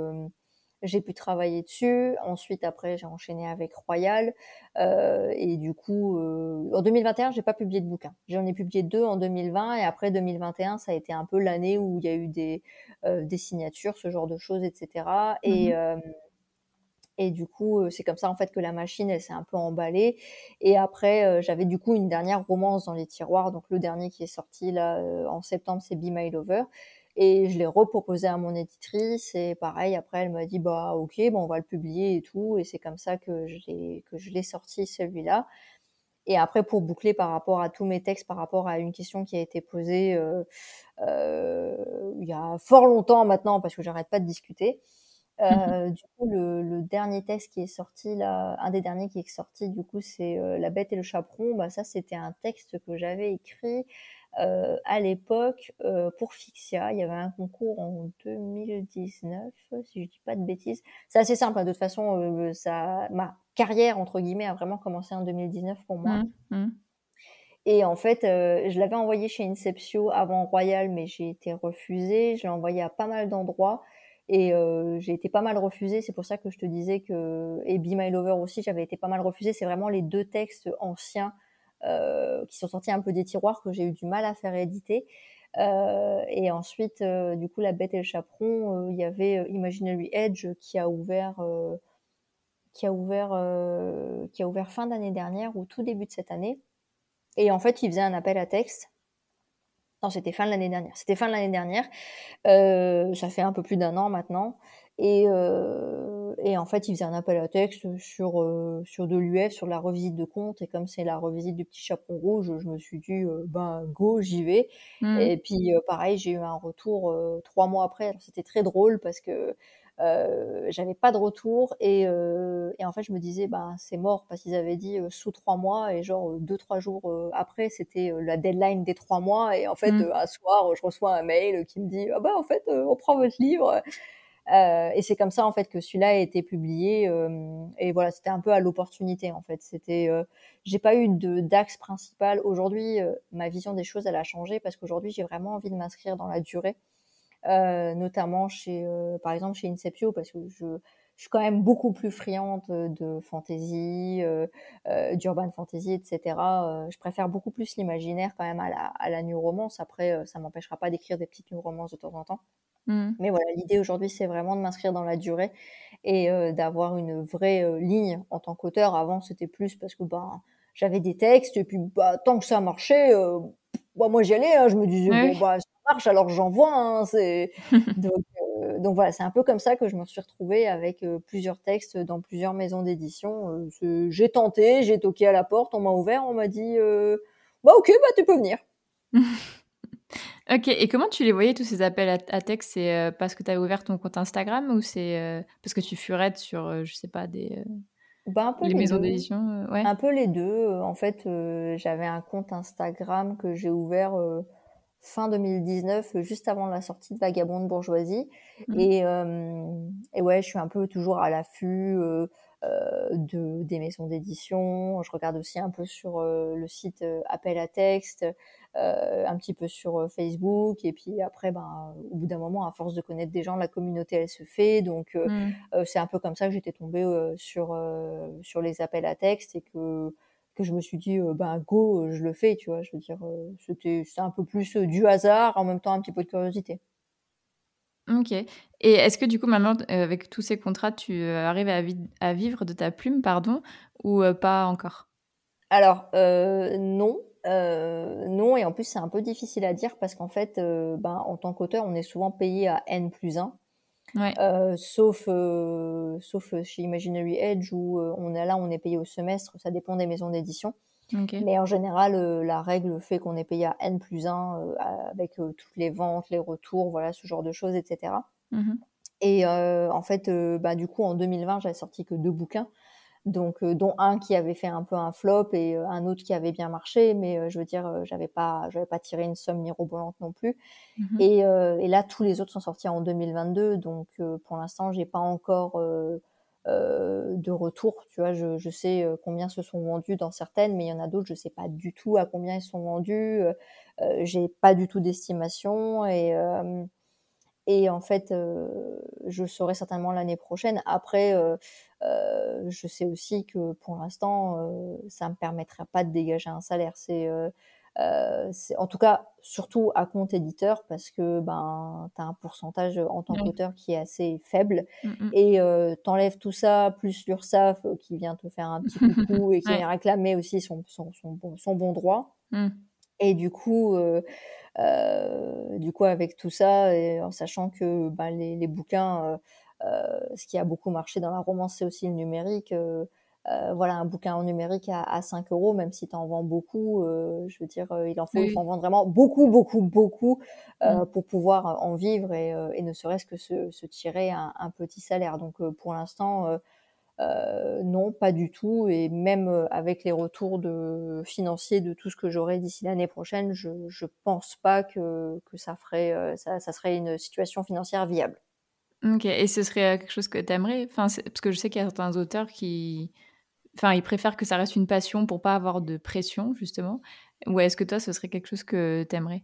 j'ai pu travailler dessus. Ensuite, après, j'ai enchaîné avec Royal. Euh, et du coup, euh, en 2021, j'ai pas publié de bouquin. J'en ai publié deux en 2020 et après 2021, ça a été un peu l'année où il y a eu des, euh, des signatures, ce genre de choses, etc. Et, mmh et du coup, c'est comme ça en fait que la machine, elle s'est un peu emballée. Et après, j'avais du coup une dernière romance dans les tiroirs. Donc le dernier qui est sorti là en septembre, c'est Be My Lover. Et je l'ai reproposé à mon éditrice et pareil, après elle m'a dit bah ok, bon, on va le publier et tout. Et c'est comme ça que je l'ai que je l'ai sorti celui-là. Et après, pour boucler par rapport à tous mes textes, par rapport à une question qui a été posée euh, euh, il y a fort longtemps maintenant, parce que j'arrête pas de discuter. Euh, du coup, le, le, dernier texte qui est sorti, là, un des derniers qui est sorti, du coup, c'est euh, La Bête et le Chaperon. Bah, ça, c'était un texte que j'avais écrit euh, à l'époque euh, pour Fixia. Il y avait un concours en 2019, si je dis pas de bêtises. C'est assez simple, hein. de toute façon, euh, ça, ma carrière entre guillemets a vraiment commencé en 2019 pour moi. Mmh, mmh. Et en fait, je l'avais envoyé chez Inceptio avant Royal, mais j'ai été refusée. Je l'ai envoyé à pas mal d'endroits et j'ai été pas mal refusée. C'est pour ça que je te disais que et Be My Lover aussi, j'avais été pas mal refusée. C'est vraiment les deux textes anciens qui sont sortis un peu des tiroirs que j'ai eu du mal à faire éditer. Euh, et ensuite, euh, du coup, La Bête et le Chaperon, il y avait Imaginary Edge qui a ouvert, qui a ouvert, qui a ouvert fin d'année dernière ou tout début de cette année. Et en fait, il faisait un appel à texte. Non, c'était fin de l'année dernière. C'était fin de l'année dernière. ça fait un peu plus d'un an maintenant. Et, euh, et, en fait, il faisait un appel à texte sur, euh, sur de l'UF, sur la revisite de compte. Et comme c'est la revisite du petit chaperon rouge, je me suis dit, euh, ben go, j'y vais. Mmh. Et puis, euh, pareil, j'ai eu un retour trois mois après. C'était très drôle parce que j'avais pas de retour. Et, et, en fait, je me disais, ben c'est mort parce qu'ils avaient dit sous trois mois. Et genre, deux, trois jours après, c'était la deadline des trois mois. Et en fait, mmh. un soir, je reçois un mail qui me dit, ah ben en fait, on prend votre livre. Euh, et c'est comme ça en fait que celui-là a été publié. Euh, et voilà, c'était un peu à l'opportunité en fait. C'était, euh, j'ai pas eu de d'axe principal. Aujourd'hui, euh, ma vision des choses elle a changé parce qu'aujourd'hui j'ai vraiment envie de m'inscrire dans la durée, notamment chez, par exemple chez Inceptio parce que je, je suis quand même beaucoup plus friande de fantasy, euh, d'urban fantasy, etc. je préfère beaucoup plus l'imaginaire quand même à la, à la new romance. Après, ça m'empêchera pas d'écrire des petites new romances de temps en temps. Mmh. Mais voilà, l'idée aujourd'hui, c'est vraiment de m'inscrire dans la durée et euh, d'avoir une vraie euh, ligne en tant qu'auteur. Avant, c'était plus parce que bah, j'avais des textes et puis bah, tant que ça marchait, euh, bah, moi j'y allais. Hein, je me disais, bon, bah, ça marche, alors j'envoie. Hein, [laughs] donc, donc, voilà, c'est un peu comme ça que je me suis retrouvée avec plusieurs textes dans plusieurs maisons d'édition. j'ai tenté, j'ai toqué à la porte, on m'a ouvert, on m'a dit, bah ok, bah tu peux venir. [laughs] Ok, et comment tu les voyais tous ces appels à, texte C'est euh, parce que tu as ouvert ton compte Instagram ou c'est euh, parce que tu furettes sur, euh, je sais pas, des bah, un peu les, maisons d'édition ouais. Un peu les deux. En fait, j'avais un compte Instagram que j'ai ouvert fin 2019, juste avant la sortie de Vagabond de Bourgeoisie. Mmh. Et, et, ouais, je suis un peu toujours à l'affût de, des maisons d'édition. Je regarde aussi un peu sur le site Appel à texte. Euh, un petit peu sur euh, Facebook et puis après ben au bout d'un moment à force de connaître des gens la communauté elle se fait donc euh, mmh. c'est un peu comme ça que j'étais tombée sur sur les appels à texte et que que je me suis dit ben go je le fais tu vois je veux dire c'était c'est un peu plus du hasard en même temps un petit peu de curiosité Ok. Et est-ce que du coup maintenant avec tous ces contrats tu arrives à, à, vivre de ta plume pardon ou pas encore? Alors non euh, non, et en plus c'est un peu difficile à dire parce qu'en fait, euh, ben, en tant qu'auteur, on est souvent payé à N plus 1. Euh, sauf, sauf chez Imaginary Edge où on est là, on est payé au semestre, ça dépend des maisons d'édition. Mais en général, la règle fait qu'on est payé à N plus 1 avec toutes les ventes, les retours, voilà, ce genre de choses, etc. Et mmh en fait, bah, du coup, en 2020, j'avais sorti que deux bouquins. Donc euh, dont un qui avait fait un peu un flop et euh, un autre qui avait bien marché. Mais euh, je veux dire j'avais pas j'avais pas tiré une somme mirobolante non plus. Mmh et, et, là tous les autres sont sortis en 2022 donc pour l'instant j'ai pas encore de retour tu vois je, sais combien se sont vendus dans certaines mais il y en a d'autres je sais pas du tout à combien ils sont vendus j'ai pas du tout d'estimation et et en fait, je saurai certainement l'année prochaine. Après, euh, je sais aussi que pour l'instant, euh, ça me permettrait pas de dégager un salaire. Euh, en tout cas surtout à compte éditeur parce que ben tu as un pourcentage en tant qu'auteur qui est assez faible mmh, mmh. et euh, t'enlèves tout ça plus l'URSSAF qui vient te faire un petit [laughs] coup et qui vient réclamer aussi son, son, son, bon, son bon droit. Mmh. Et du coup, du coup, avec tout ça, et en sachant que bah, les, les, bouquins, ce qui a beaucoup marché dans la romance, c'est aussi le numérique. Euh, voilà, un bouquin en numérique à, à 5 euros, même si tu en vends beaucoup, euh, je veux dire, euh, il en faut, en vendre vraiment beaucoup, beaucoup, beaucoup pour pouvoir en vivre et, et ne serait-ce que se, se tirer un, un, petit salaire. Donc pour l'instant, non, pas du tout. Et même avec les retours de, financiers de tout ce que j'aurai d'ici l'année prochaine, je ne pense pas que, que ça, ferait, ça, ça serait une situation financière viable. Ok, et ce serait quelque chose que tu aimerais enfin, Parce que je sais qu'il y a certains auteurs qui, Enfin, ils préfèrent que ça reste une passion pour pas avoir de pression, justement. Ou est-ce que toi, ce serait quelque chose que tu aimerais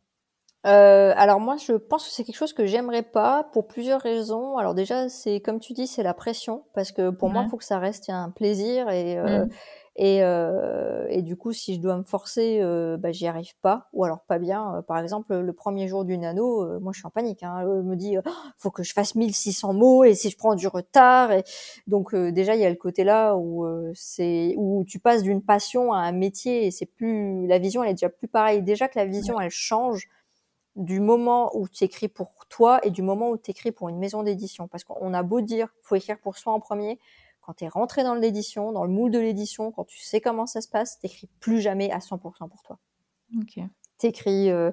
euh, alors moi, je pense que c'est quelque chose que j'aimerais pas pour plusieurs raisons. Alors déjà, c'est comme tu dis, c'est la pression parce que pour moi, il faut que ça reste un plaisir et euh, mmh. Et, euh, et du coup, si je dois me forcer, euh, bah, j'y arrive pas, ou alors pas bien. Euh, par exemple, le premier jour du nano, euh, moi je suis en panique. Hein, je me dis, oh, faut que je fasse 1600 mots, et si je prends du retard, et donc déjà il y a le côté là où c'est où tu passes d'une passion à un métier, et c'est plus la vision, elle est déjà plus pareille. Déjà que la vision, elle change du moment où tu écris pour toi et du moment où tu écris pour une maison d'édition, parce qu'on a beau dire, faut écrire pour soi en premier quand tu es rentré dans l'édition, dans le moule de l'édition, quand tu sais comment ça se passe, t'écris plus jamais à 100% pour toi. Ok. T'écris, euh,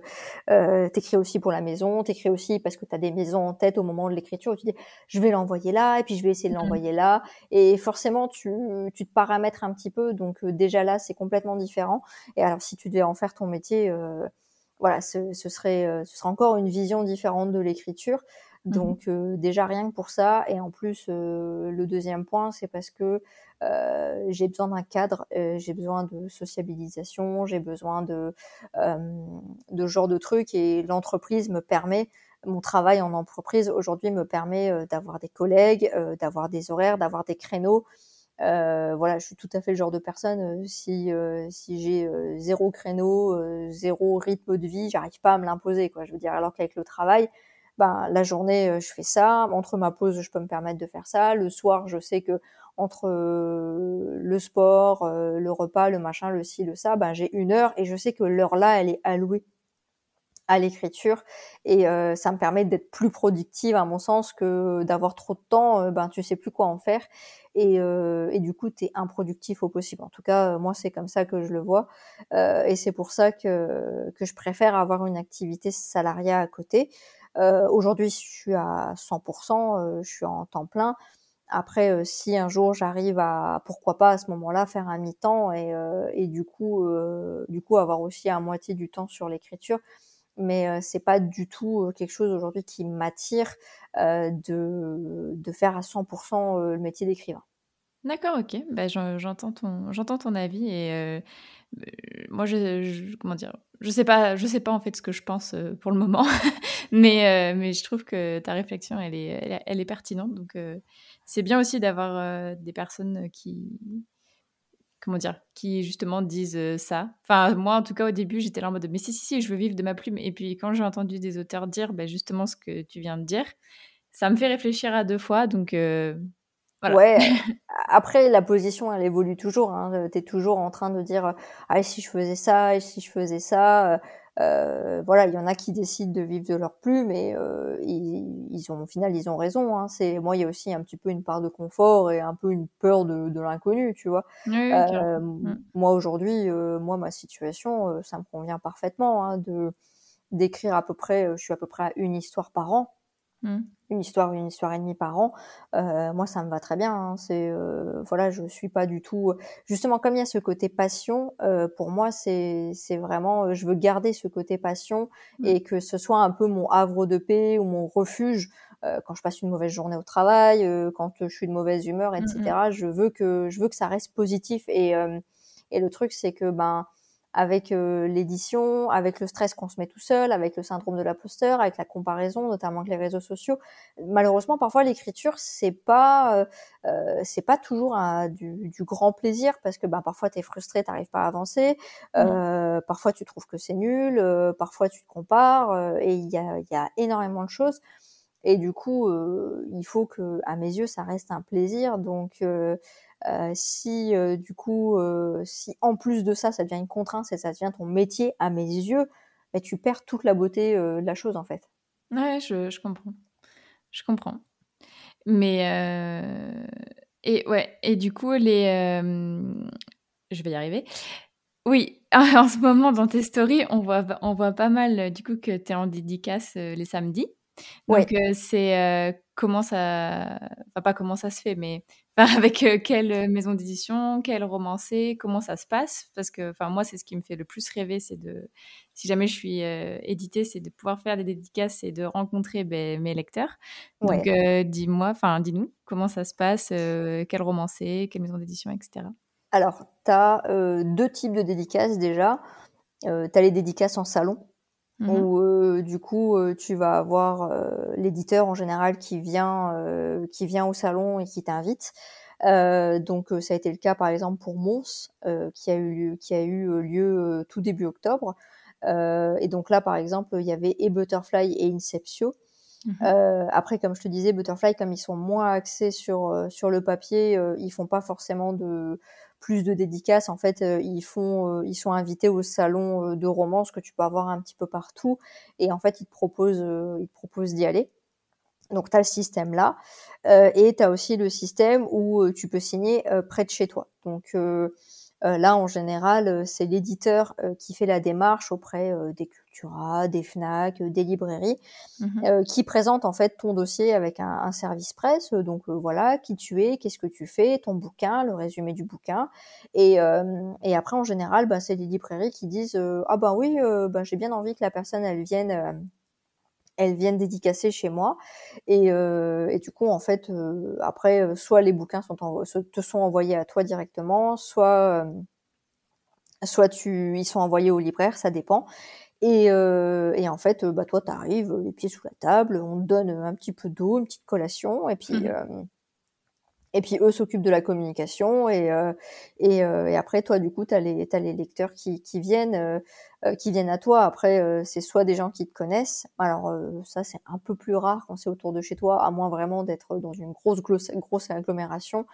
euh, t'écris aussi pour la maison, t'écris aussi parce que tu as des maisons en tête au moment de l'écriture. Tu dis, je vais l'envoyer là, et puis je vais essayer de l'envoyer là. Et forcément, tu, tu te paramètres un petit peu. Donc euh, déjà là, c'est complètement différent. Et alors, si tu devais en faire ton métier, euh, voilà, ce, ce, serait, euh, ce serait encore une vision différente de l'écriture. Mmh Donc euh, déjà rien que pour ça, et en plus euh, le deuxième point, c'est parce que euh, j'ai besoin d'un cadre, j'ai besoin de sociabilisation, j'ai besoin de de genre de trucs, et l'entreprise me permet mon travail en entreprise aujourd'hui me permet d'avoir des collègues, d'avoir des horaires, d'avoir des créneaux. Euh, voilà, je suis tout à fait le genre de personne. si si j'ai zéro créneau, zéro rythme de vie, j'arrive pas à me l'imposer, quoi. Je veux dire, alors qu'avec le travail, ben, la journée, euh, je fais ça. Entre ma pause, je peux me permettre de faire ça. Le soir, je sais que entre euh, le sport, euh, le repas, le machin, le ci, le ça, ben, j'ai une heure et je sais que l'heure là, elle est allouée à l'écriture et ça me permet d'être plus productive à mon sens que d'avoir trop de temps ben tu sais plus quoi en faire et, du coup tu improductif au possible en tout cas moi c'est comme ça que je le vois et c'est pour ça que, que je préfère avoir une activité salariée à côté aujourd'hui, je suis à 100%, euh, je suis en temps plein. Après, euh, si un jour j'arrive à, pourquoi pas à ce moment-là, faire un mi-temps et, et du coup, du coup avoir aussi à moitié du temps sur l'écriture, mais c'est pas du tout quelque chose aujourd'hui qui m'attire de, de faire à 100% le métier d'écrivain. D'accord, ok. Bah, j'entends ton, j'entends ton avis et moi, je, comment dire, je sais pas, je sais pas en fait ce que je pense pour le moment, [laughs] mais mais je trouve que ta réflexion, elle est, elle, est pertinente. Donc c'est bien aussi d'avoir des personnes qui, comment dire, qui justement disent ça. Enfin, moi, en tout cas, au début, j'étais là en mode, mais si, si, si, je veux vivre de ma plume. Et puis, quand j'ai entendu des auteurs dire bah, justement ce que tu viens de dire, ça me fait réfléchir à deux fois. Donc, Ouais. [laughs] Après, la position, elle évolue toujours. Hein. Tu es toujours en train de dire ah si je faisais ça, et si je faisais ça. Euh, voilà, il y en a qui décident de vivre de leur plume et euh, ils, ils, ont au final ils ont raison. Hein. C'est moi, il y a aussi un petit peu une part de confort et un peu une peur de, de l'inconnu, tu vois. euh, mmh. Moi aujourd'hui, euh, moi ma situation, euh, ça me convient parfaitement hein, de d'écrire à peu près. je suis à peu près à une histoire par an. Mmh. Une histoire, une histoire et demie par an. Euh, moi, ça me va très bien. Hein. C'est euh, voilà, je suis pas du tout. Justement, comme il y a ce côté passion, euh, pour moi, c'est c'est vraiment, je veux garder ce côté passion mmh. et que ce soit un peu mon havre de paix ou mon refuge quand je passe une mauvaise journée au travail, quand je suis de mauvaise humeur, etc. Mmh, je veux que je veux que ça reste positif et et le truc, c'est que ben avec euh, l'édition, avec le stress qu'on se met tout seul, avec le syndrome de l'imposteur, avec la comparaison, notamment avec les réseaux sociaux. Malheureusement, parfois l'écriture c'est pas euh, euh c'est pas toujours du, du, grand plaisir parce que ben parfois t'es frustré, t'arrives pas à avancer, mmh. euh, parfois tu trouves que c'est nul, euh, parfois tu te compares et il y a, y a énormément de choses. Et du coup, il faut que, à mes yeux, ça reste un plaisir. Donc, si du coup, si en plus de ça, ça devient une contrainte et ça devient ton métier à mes yeux, bah, tu perds toute la beauté de la chose en fait. Ouais, je, je comprends. Je comprends. Mais et ouais, et du coup les je vais y arriver. Oui, [laughs] en ce moment dans tes stories, on voit on voit pas mal du coup que tu es en dédicace les samedis. Donc c'est comment ça enfin pas comment ça se fait mais [laughs] avec quelle maison d'édition, quel romancier, comment ça se passe? Parce que enfin moi c'est ce qui me fait le plus rêver, c'est de si jamais je suis éditée, c'est de pouvoir faire des dédicaces et de rencontrer ben, mes lecteurs. Donc dis-moi, enfin dis-nous comment ça se passe, quel romancier, quelle maison d'édition, etc. Alors tu as deux types de dédicaces déjà. tu as les dédicaces en salon Mmh où du coup tu vas avoir l'éditeur en général qui vient qui vient au salon et qui t'invite. donc ça a été le cas par exemple pour Mons qui a eu qui a eu lieu tout début octobre. et donc là par exemple il y avait et Butterfly et Inceptio. Mmh après, comme je te disais, Butterfly, comme ils sont moins axés sur sur le papier, ils font pas forcément de plus de dédicaces. En fait, euh, euh, ils sont invités au salon euh, de romance que tu peux avoir un petit peu partout. Et en fait, ils te proposent, d'y aller. Donc, tu as le système là. et tu as aussi le système où tu peux signer près de chez toi. Donc, là, en général, euh, c'est l'éditeur euh, qui fait la démarche auprès des Cultura, des Fnac, des librairies, mmh qui présente en fait ton dossier avec un, service presse. Donc voilà, qui tu es, qu'est-ce que tu fais, ton bouquin, le résumé du bouquin. Et, et après, en général, bah, c'est les librairies qui disent ah ben oui, bah, j'ai bien envie que la personne elle vienne elles viennent dédicacer chez moi. Et, euh, et du coup, en fait, euh, après, euh, soit les bouquins sont te sont envoyés à toi directement, soit, soit tu, ils sont envoyés au libraire, ça dépend. Et, et en fait, bah, toi, tu arrives les pieds sous la table, on te donne un petit peu d'eau, une petite collation, et puis, mmh et puis eux s'occupent de la communication et, euh, et, euh, et, après toi du coup tu as les, as les lecteurs qui, qui viennent euh, euh qui viennent à toi. Après euh, c'est soit des gens qui te connaissent. Alors euh, ça c'est un peu plus rare quand c'est autour de chez toi, à moins vraiment d'être dans une grosse grosse agglomération.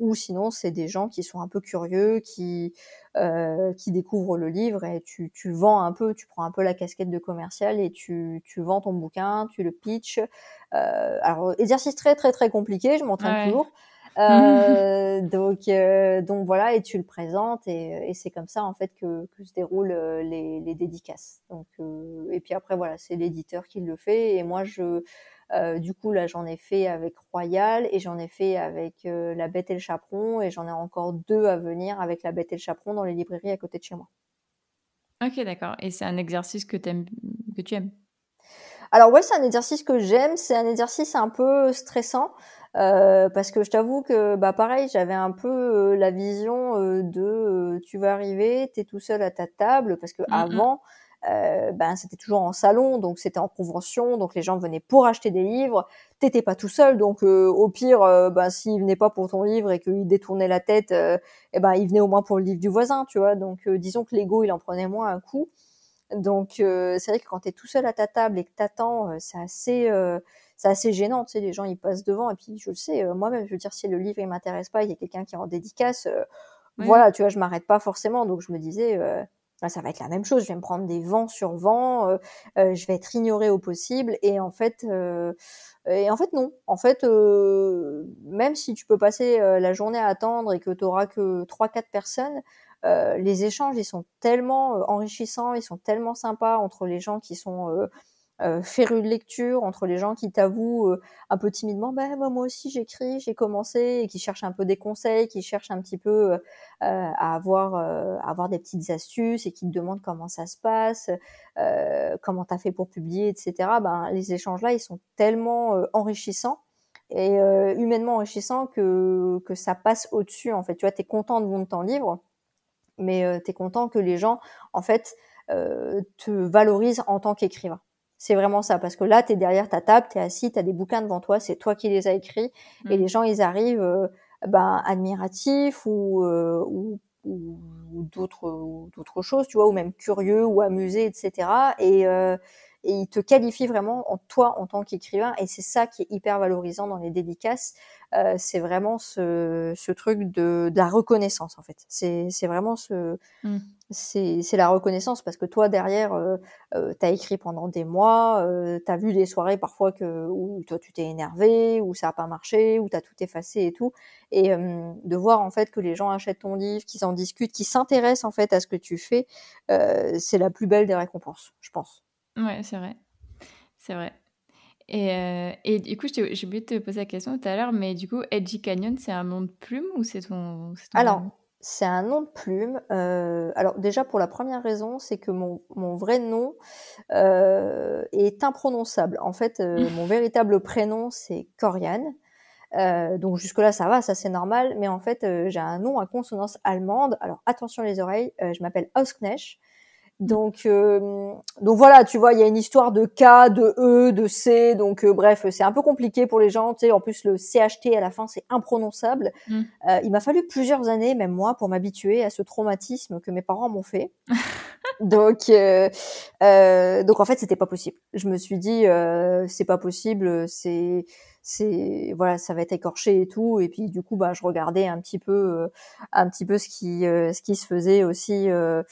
Ou sinon c'est des gens qui sont un peu curieux, qui qui découvrent le livre et tu, tu vends un peu, tu prends un peu la casquette de commercial et tu, tu vends ton bouquin, tu le pitches. alors exercice très très très compliqué, je m'entraîne toujours. Euh, [laughs] donc, euh, donc voilà, et tu le présentes, et, et c'est comme ça en fait que, que se déroulent euh, les, les dédicaces. Donc, euh, et puis après voilà, c'est l'éditeur qui le fait, et moi je, du coup là j'en ai fait avec Royal, et j'en ai fait avec La Bête et le Chaperon, et j'en ai encore deux à venir avec La Bête et le Chaperon dans les librairies à côté de chez moi. Ok, d'accord. Et c'est un exercice que, aimes, que tu aimes? Alors ouais, c'est un exercice que j'aime. C'est un exercice un peu stressant euh, parce que je t'avoue que bah pareil, j'avais un peu euh, la vision euh, de tu vas arriver, tu es tout seul à ta table parce que mmh avant ben c'était toujours en salon, donc c'était en convention, donc les gens venaient pour acheter des livres. T'étais pas tout seul, donc au pire, ben s'ils venaient pas pour ton livre et qu'ils détournaient la tête, eh ben ils venaient au moins pour le livre du voisin, tu vois. Donc disons que l'ego il en prenait moins un coup. Donc c'est vrai que quand tu es tout seul à ta table et que t'attends, c'est assez c'est assez gênant, tu sais, les gens ils passent devant et puis je le sais, euh, moi-même, je veux dire, si le livre il m'intéresse pas, il y a quelqu'un qui est en dédicace, euh, voilà, tu vois, je m'arrête pas forcément, donc je me disais, euh, bah, ça va être la même chose, je vais me prendre des vents sur vent, je vais être ignorée au possible, et en fait, et en fait non, en fait, même si tu peux passer la journée à attendre et que tu auras que trois quatre personnes, les échanges ils sont tellement enrichissants, ils sont tellement sympas entre les gens qui sont euh, faire une lecture entre les gens qui t'avouent euh, un peu timidement bah moi aussi j'écris j'ai commencé et qui cherchent un peu des conseils qui cherchent un petit peu euh, à avoir à avoir des petites astuces et qui te demandent comment ça se passe comment t'as fait pour publier etc ben les échanges là ils sont tellement enrichissants et humainement enrichissants que que ça passe au dessus en fait. Tu vois t'es content de vendre ton livre mais t'es content que les gens en fait te valorisent en tant qu'écrivain c'est vraiment ça, parce que là, tu es derrière ta table, tu es assis, tu as des bouquins devant toi, c'est toi qui les as écrits, et mm. les gens, ils arrivent euh, ben, admiratifs ou, euh, ou, ou d'autres d'autres choses, tu vois, ou même curieux ou amusés, etc. Et, euh, et il te qualifie vraiment en toi en tant qu'écrivain et c'est ça qui est hyper valorisant dans les dédicaces euh, c'est vraiment ce, ce truc de, de, la reconnaissance en fait. C'est vraiment ce c'est c'est la reconnaissance parce que toi derrière euh, euh, t'as écrit pendant des mois euh, t'as vu des soirées parfois que où toi tu t'es énervé où ça a pas marché où t'as tout effacé et tout. Et euh, de voir en fait que les gens achètent ton livre qu'ils en discutent qu'ils s'intéressent en fait à ce que tu fais euh, c'est la plus belle des récompenses je pense Ouais, c'est vrai. C'est vrai. Et, euh, et du coup, j'ai oublié de te poser la question tout à l'heure, mais du coup, Edgy Canyon, c'est un nom de plume ou c'est ton, ton, Alors, c'est un nom de plume. Euh, alors déjà, pour la première raison, c'est que mon, mon, vrai nom euh, est imprononçable. En fait, [laughs] mon véritable prénom, c'est Coriane. Euh, donc jusque-là, ça va, ça c'est normal. Mais en fait, j'ai un nom à consonance allemande. Alors attention les oreilles, je m'appelle Ausknecht. Donc, euh, donc voilà, tu vois, il y a une histoire de K, de E, de C. Donc, euh, bref, c'est un peu compliqué pour les gens. Tu sais, en plus, le CHT à la fin, c'est imprononçable. Mm. Euh, il m'a fallu plusieurs années, même moi, pour m'habituer à ce traumatisme que mes parents m'ont fait. [laughs] donc, euh, euh, donc en fait, c'était pas possible. Je me suis dit, c'est pas possible. C'est c'est voilà ça va être écorché et tout et puis du coup bah je regardais un petit peu euh, un petit peu ce qui euh, ce qui se faisait aussi euh,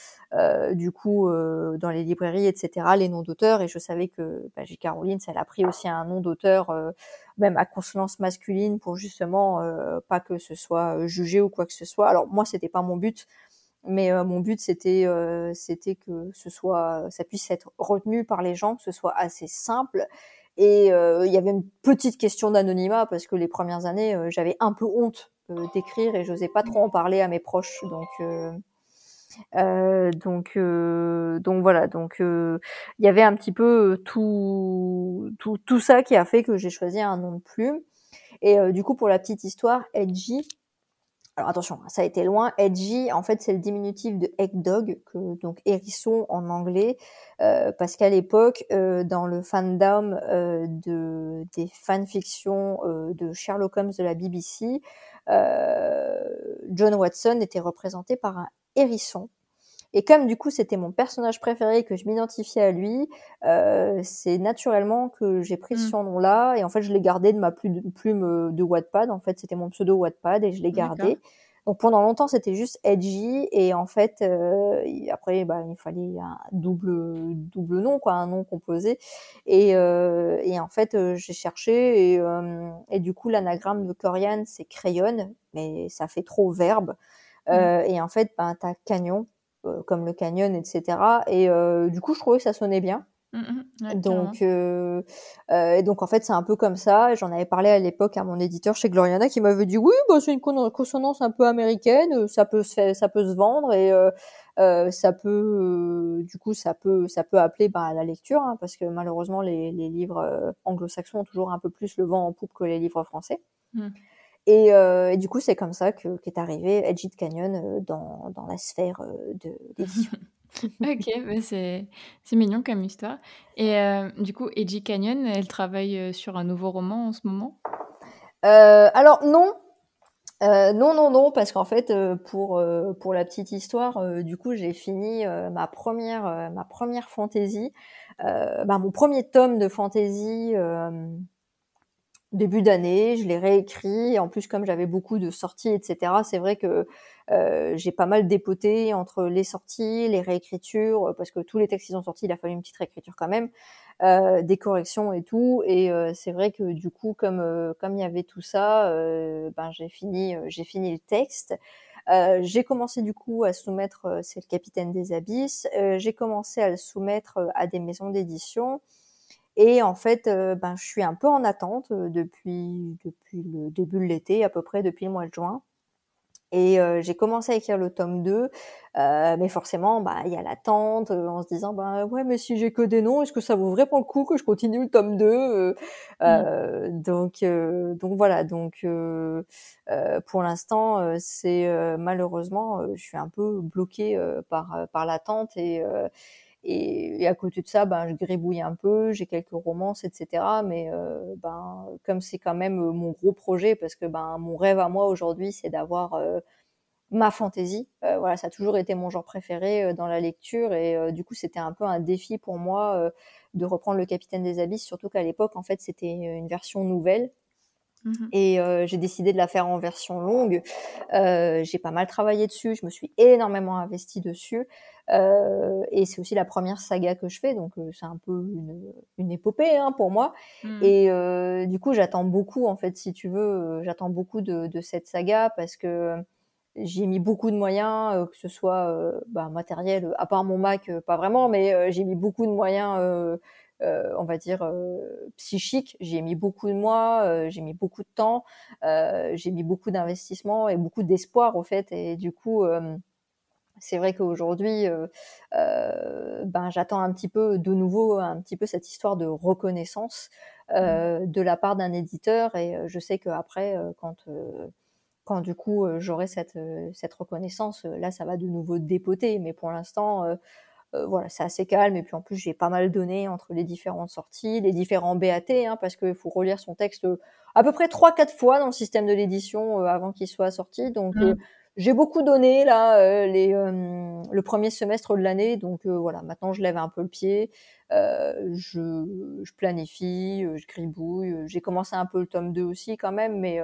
du coup dans les librairies etc les noms d'auteurs et je savais que bah, J. Caroline elle a pris aussi un nom d'auteur même à consonance masculine pour justement pas que ce soit jugé ou quoi que ce soit alors moi c'était pas mon but mais mon but c'était c'était que ce soit ça puisse être retenu par les gens que ce soit assez simple et euh, il y avait une petite question d'anonymat parce que les premières années, euh, j'avais un peu honte euh, d'écrire et j'osais pas trop en parler à mes proches. Donc euh, donc, euh, donc voilà, donc il y avait un petit peu tout, tout, tout ça qui a fait que j'ai choisi un nom de plume. Et du coup, pour la petite histoire, Edgy, alors attention, ça a été loin. Edgy, en fait, c'est le diminutif de egg dog, donc hérisson en anglais, euh, parce qu'à l'époque, euh, dans le fandom euh, de des fanfictions de Sherlock Holmes de la BBC, John Watson était représenté par un hérisson. Et comme du coup c'était mon personnage préféré que je m'identifiais à lui, euh, c'est naturellement que j'ai pris mmh. ce nom-là et en fait je l'ai gardé de ma plume de Wattpad. En fait c'était mon pseudo Wattpad et je l'ai gardé. Donc pendant longtemps c'était juste edgy et en fait euh, après bah, il fallait un double double nom quoi, un nom composé et, euh, et en fait euh, j'ai cherché et, euh, et du coup l'anagramme de Corian c'est crayon mais ça fait trop verbe mmh. et en fait bah, t'as canyon euh, comme le canyon, etc. Et euh, du coup, je trouvais que ça sonnait bien. Mmh, ouais, donc, euh, euh, et donc en fait, c'est un peu comme ça. J'en avais parlé à l'époque à mon éditeur chez Gloriana qui m'avait dit oui, bah, c'est une consonance un peu américaine, ça peut se faire, ça peut se vendre et euh, ça peut, du coup, ça peut, ça peut appeler bah, à la lecture hein, parce que malheureusement, les, les livres anglo-saxons ont toujours un peu plus le vent en poupe que les livres français. Mmh. Et, euh, et, du coup, c'est comme ça que qu'est arrivé Edgy Canyon euh, dans, dans la sphère euh, de l'édition. [laughs] ok, bah c'est mignon comme histoire. Et euh, du coup, Edgy Canyon, elle travaille sur un nouveau roman en ce moment? Euh, Alors non, non, non, non, parce qu'en fait, pour pour la petite histoire, du coup, j'ai fini ma première ma première fantaisie, bah, mon premier tome de fantaisie début d'année, je l'ai réécrit. En plus, comme j'avais beaucoup de sorties, etc., c'est vrai que euh, j'ai pas mal dépoté entre les sorties, les réécritures, parce que tous les textes qui sont sortis, il a fallu une petite réécriture quand même, euh, des corrections et tout. Et euh, c'est vrai que du coup, comme euh, comme il y avait tout ça, euh, ben j'ai fini j'ai fini le texte. j'ai commencé du coup à soumettre, c'est le capitaine des abysses. j'ai commencé à le soumettre à des maisons d'édition. Et en fait, euh, ben, je suis un peu en attente euh, depuis, depuis le début de l'été, à peu près depuis le mois de juin. Et euh, j'ai commencé à écrire le tome 2, euh, mais forcément, bah il y a l'attente, euh, en se disant bah ouais, mais si j'ai que des noms, est-ce que ça vaut vraiment le coup que je continue le tome 2 mmh. Donc donc voilà, donc pour l'instant, c'est malheureusement, je suis un peu bloquée par par l'attente et et, et, à côté de ça, ben, je gribouille un peu, j'ai quelques romances, etc. Mais euh, ben, comme c'est quand même euh, mon gros projet, parce que ben, mon rêve à moi aujourd'hui, c'est d'avoir euh, ma fantaisie. voilà, ça a toujours été mon genre préféré dans la lecture et du coup c'était un peu un défi pour moi de reprendre le Capitaine des Abysses, surtout qu'à l'époque en fait c'était une version nouvelle. Mmh et j'ai décidé de la faire en version longue. j'ai pas mal travaillé dessus, je me suis énormément investie dessus. et c'est aussi la première saga que je fais, donc c'est un peu une, épopée hein, pour moi. Mmh. Et du coup, j'attends beaucoup, en fait, si tu veux, j'attends beaucoup de, de, cette saga parce que j'ai mis beaucoup de moyens, que ce soit bah, matériel, à part mon Mac, pas vraiment, mais j'ai mis beaucoup de moyens euh, on va dire, euh, psychique. J'ai mis beaucoup de moi, euh, j'ai mis beaucoup de temps, j'ai mis beaucoup d'investissement et beaucoup d'espoir au fait. Et du coup, c'est vrai qu'aujourd'hui, ben, j'attends un petit peu de nouveau un petit peu cette histoire de reconnaissance mmh. de la part d'un éditeur. Et je sais qu'après, quand quand du coup j'aurai cette, cette reconnaissance, là ça va de nouveau dépoter. Mais pour l'instant, euh, voilà, c'est assez calme. Et puis en plus, j'ai pas mal donné entre les différentes sorties, les différents BAT, hein, parce qu'il faut relire son texte euh, à peu près 3-4 fois dans le système de l'édition euh, avant qu'il soit sorti. Donc mmh. j'ai beaucoup donné là les, le premier semestre de l'année. Donc voilà, maintenant je lève un peu le pied, je, je, planifie, je gribouille. j'ai commencé un peu le tome 2 aussi quand même, mais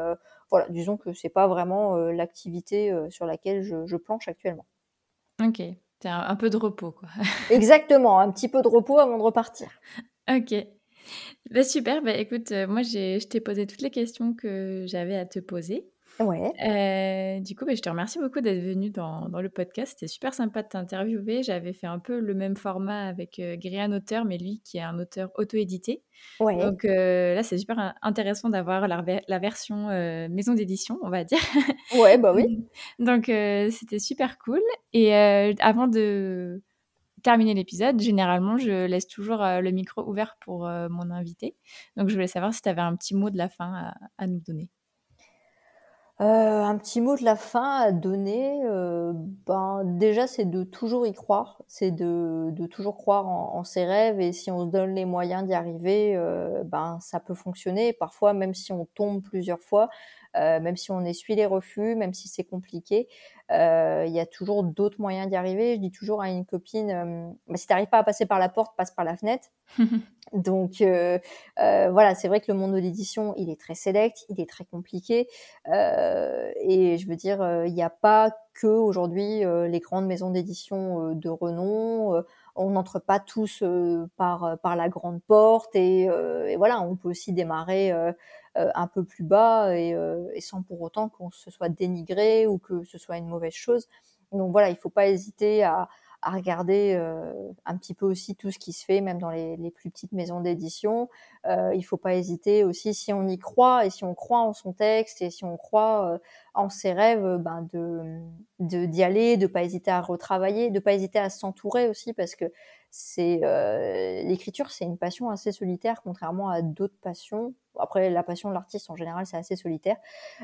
voilà, disons que c'est pas vraiment l'activité sur laquelle je, je planche actuellement. Ok, un, un, peu de repos, quoi. [laughs] Exactement, un petit peu de repos avant de repartir. Ok. Bah, super, bah, écoute, euh, moi je t'ai posé toutes les questions que j'avais à te poser. Ouais. Euh, du coup, bah, je te remercie beaucoup d'être venu dans, dans, le podcast. C'était super sympa de t'interviewer. J'avais fait un peu le même format avec euh, Grian Auteur, mais lui qui est un auteur auto-édité. Ouais. Donc euh, là, c'est super intéressant d'avoir la, la, version euh, maison d'édition, on va dire. Ouais, bah oui. [laughs] Donc c'était super cool. Et avant de terminer l'épisode, généralement, je laisse toujours le micro ouvert pour mon invité. Donc je voulais savoir si tu avais un petit mot de la fin à, à nous donner. Euh, un petit mot de la fin à donner, euh, ben déjà c'est de toujours y croire, c'est de, toujours croire en, en, ses rêves et si on se donne les moyens d'y arriver, euh, ben ça peut fonctionner. Parfois même si on tombe plusieurs fois, euh, même si on essuie les refus, même si c'est compliqué, euh, il y a toujours d'autres moyens d'y arriver. Je dis toujours à une copine, euh, bah, si tu n'arrives pas à passer par la porte, passe par la fenêtre. [laughs] Donc voilà, c'est vrai que le monde de l'édition, il est très sélect, il est très compliqué. et je veux dire, il n'y a pas que aujourd'hui les grandes maisons d'édition de renom on n'entre pas tous par par la grande porte et, et, voilà on peut aussi démarrer euh, un peu plus bas euh, et, sans pour autant qu'on se soit dénigré ou que ce soit une mauvaise chose. Donc voilà, il faut pas hésiter à, regarder euh, un petit peu aussi tout ce qui se fait, même dans les, plus petites maisons d'édition. Euh, il faut pas hésiter aussi, si on y croit et si on croit en son texte et si on croit en ses rêves, ben de d'y aller, de pas hésiter à retravailler, de pas hésiter à s'entourer aussi parce que c'est l'écriture, c'est une passion assez solitaire, contrairement à d'autres passions après, la passion de l'artiste, en général, c'est assez solitaire.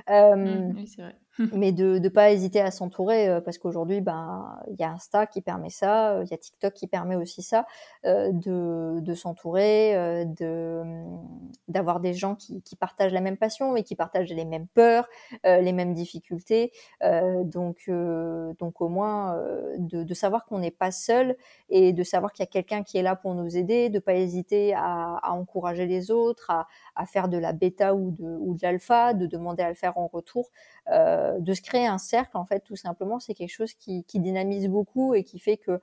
Mmh, oui, c'est vrai. [laughs] mais de ne pas hésiter à s'entourer, euh, parce qu'aujourd'hui, ben, il y a Insta qui permet ça, euh, il y a TikTok qui permet aussi ça, euh, de, de s'entourer, de d'avoir des gens qui, qui, partagent la même passion et qui partagent les mêmes peurs, les mêmes difficultés. donc, donc au moins, de, de savoir qu'on n'est pas seul et de savoir qu'il y a quelqu'un qui est là pour nous aider, de pas hésiter à, encourager les autres, à, faire de la bêta ou de, ou de l'alpha, de demander à le faire en retour, euh, de se créer un cercle en fait tout simplement, c'est quelque chose qui, dynamise beaucoup et qui fait que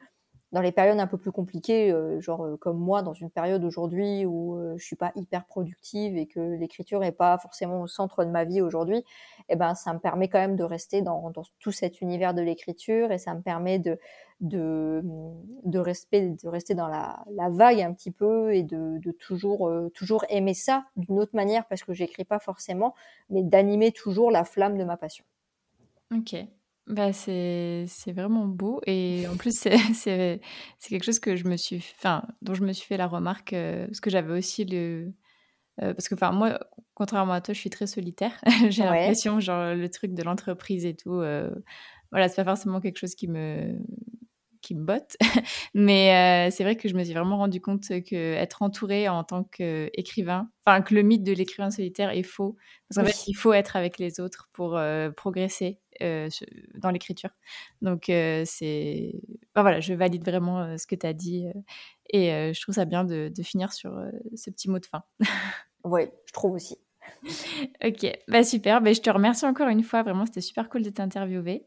dans les périodes un peu plus compliquées, euh, genre euh, comme moi dans une période aujourd'hui où euh, je suis pas hyper productive et que l'écriture est pas forcément au centre de ma vie aujourd'hui, eh ben ça me permet quand même de rester dans, tout cet univers de l'écriture et ça me permet de de, de, de rester dans la, vague un petit peu et de, de toujours, euh, toujours aimer ça d'une autre manière parce que j'écris pas forcément, mais d'animer toujours la flamme de ma passion. Ok. Bah c'est vraiment beau et en plus c'est [laughs] quelque chose que je me suis enfin dont je me suis fait la remarque euh, parce que j'avais aussi le euh, parce que enfin moi contrairement à toi je suis très solitaire. [laughs] J'ai l'impression genre le truc de l'entreprise et tout voilà c'est pas forcément quelque chose qui me qui me botte. [laughs] Mais c'est vrai que je me suis vraiment rendu compte que être entourée en tant qu'écrivain, enfin que le mythe de l'écrivain solitaire est faux. Parce qu'en fait, il faut être avec les autres pour progresser dans l'écriture. Donc c'est, voilà, je valide vraiment ce que tu as dit et je trouve ça bien de, de finir sur ce petit mot de fin. [laughs] oui, je trouve aussi. ok, bah super. Bah, je te remercie encore une fois. Vraiment, c'était super cool de t'interviewer.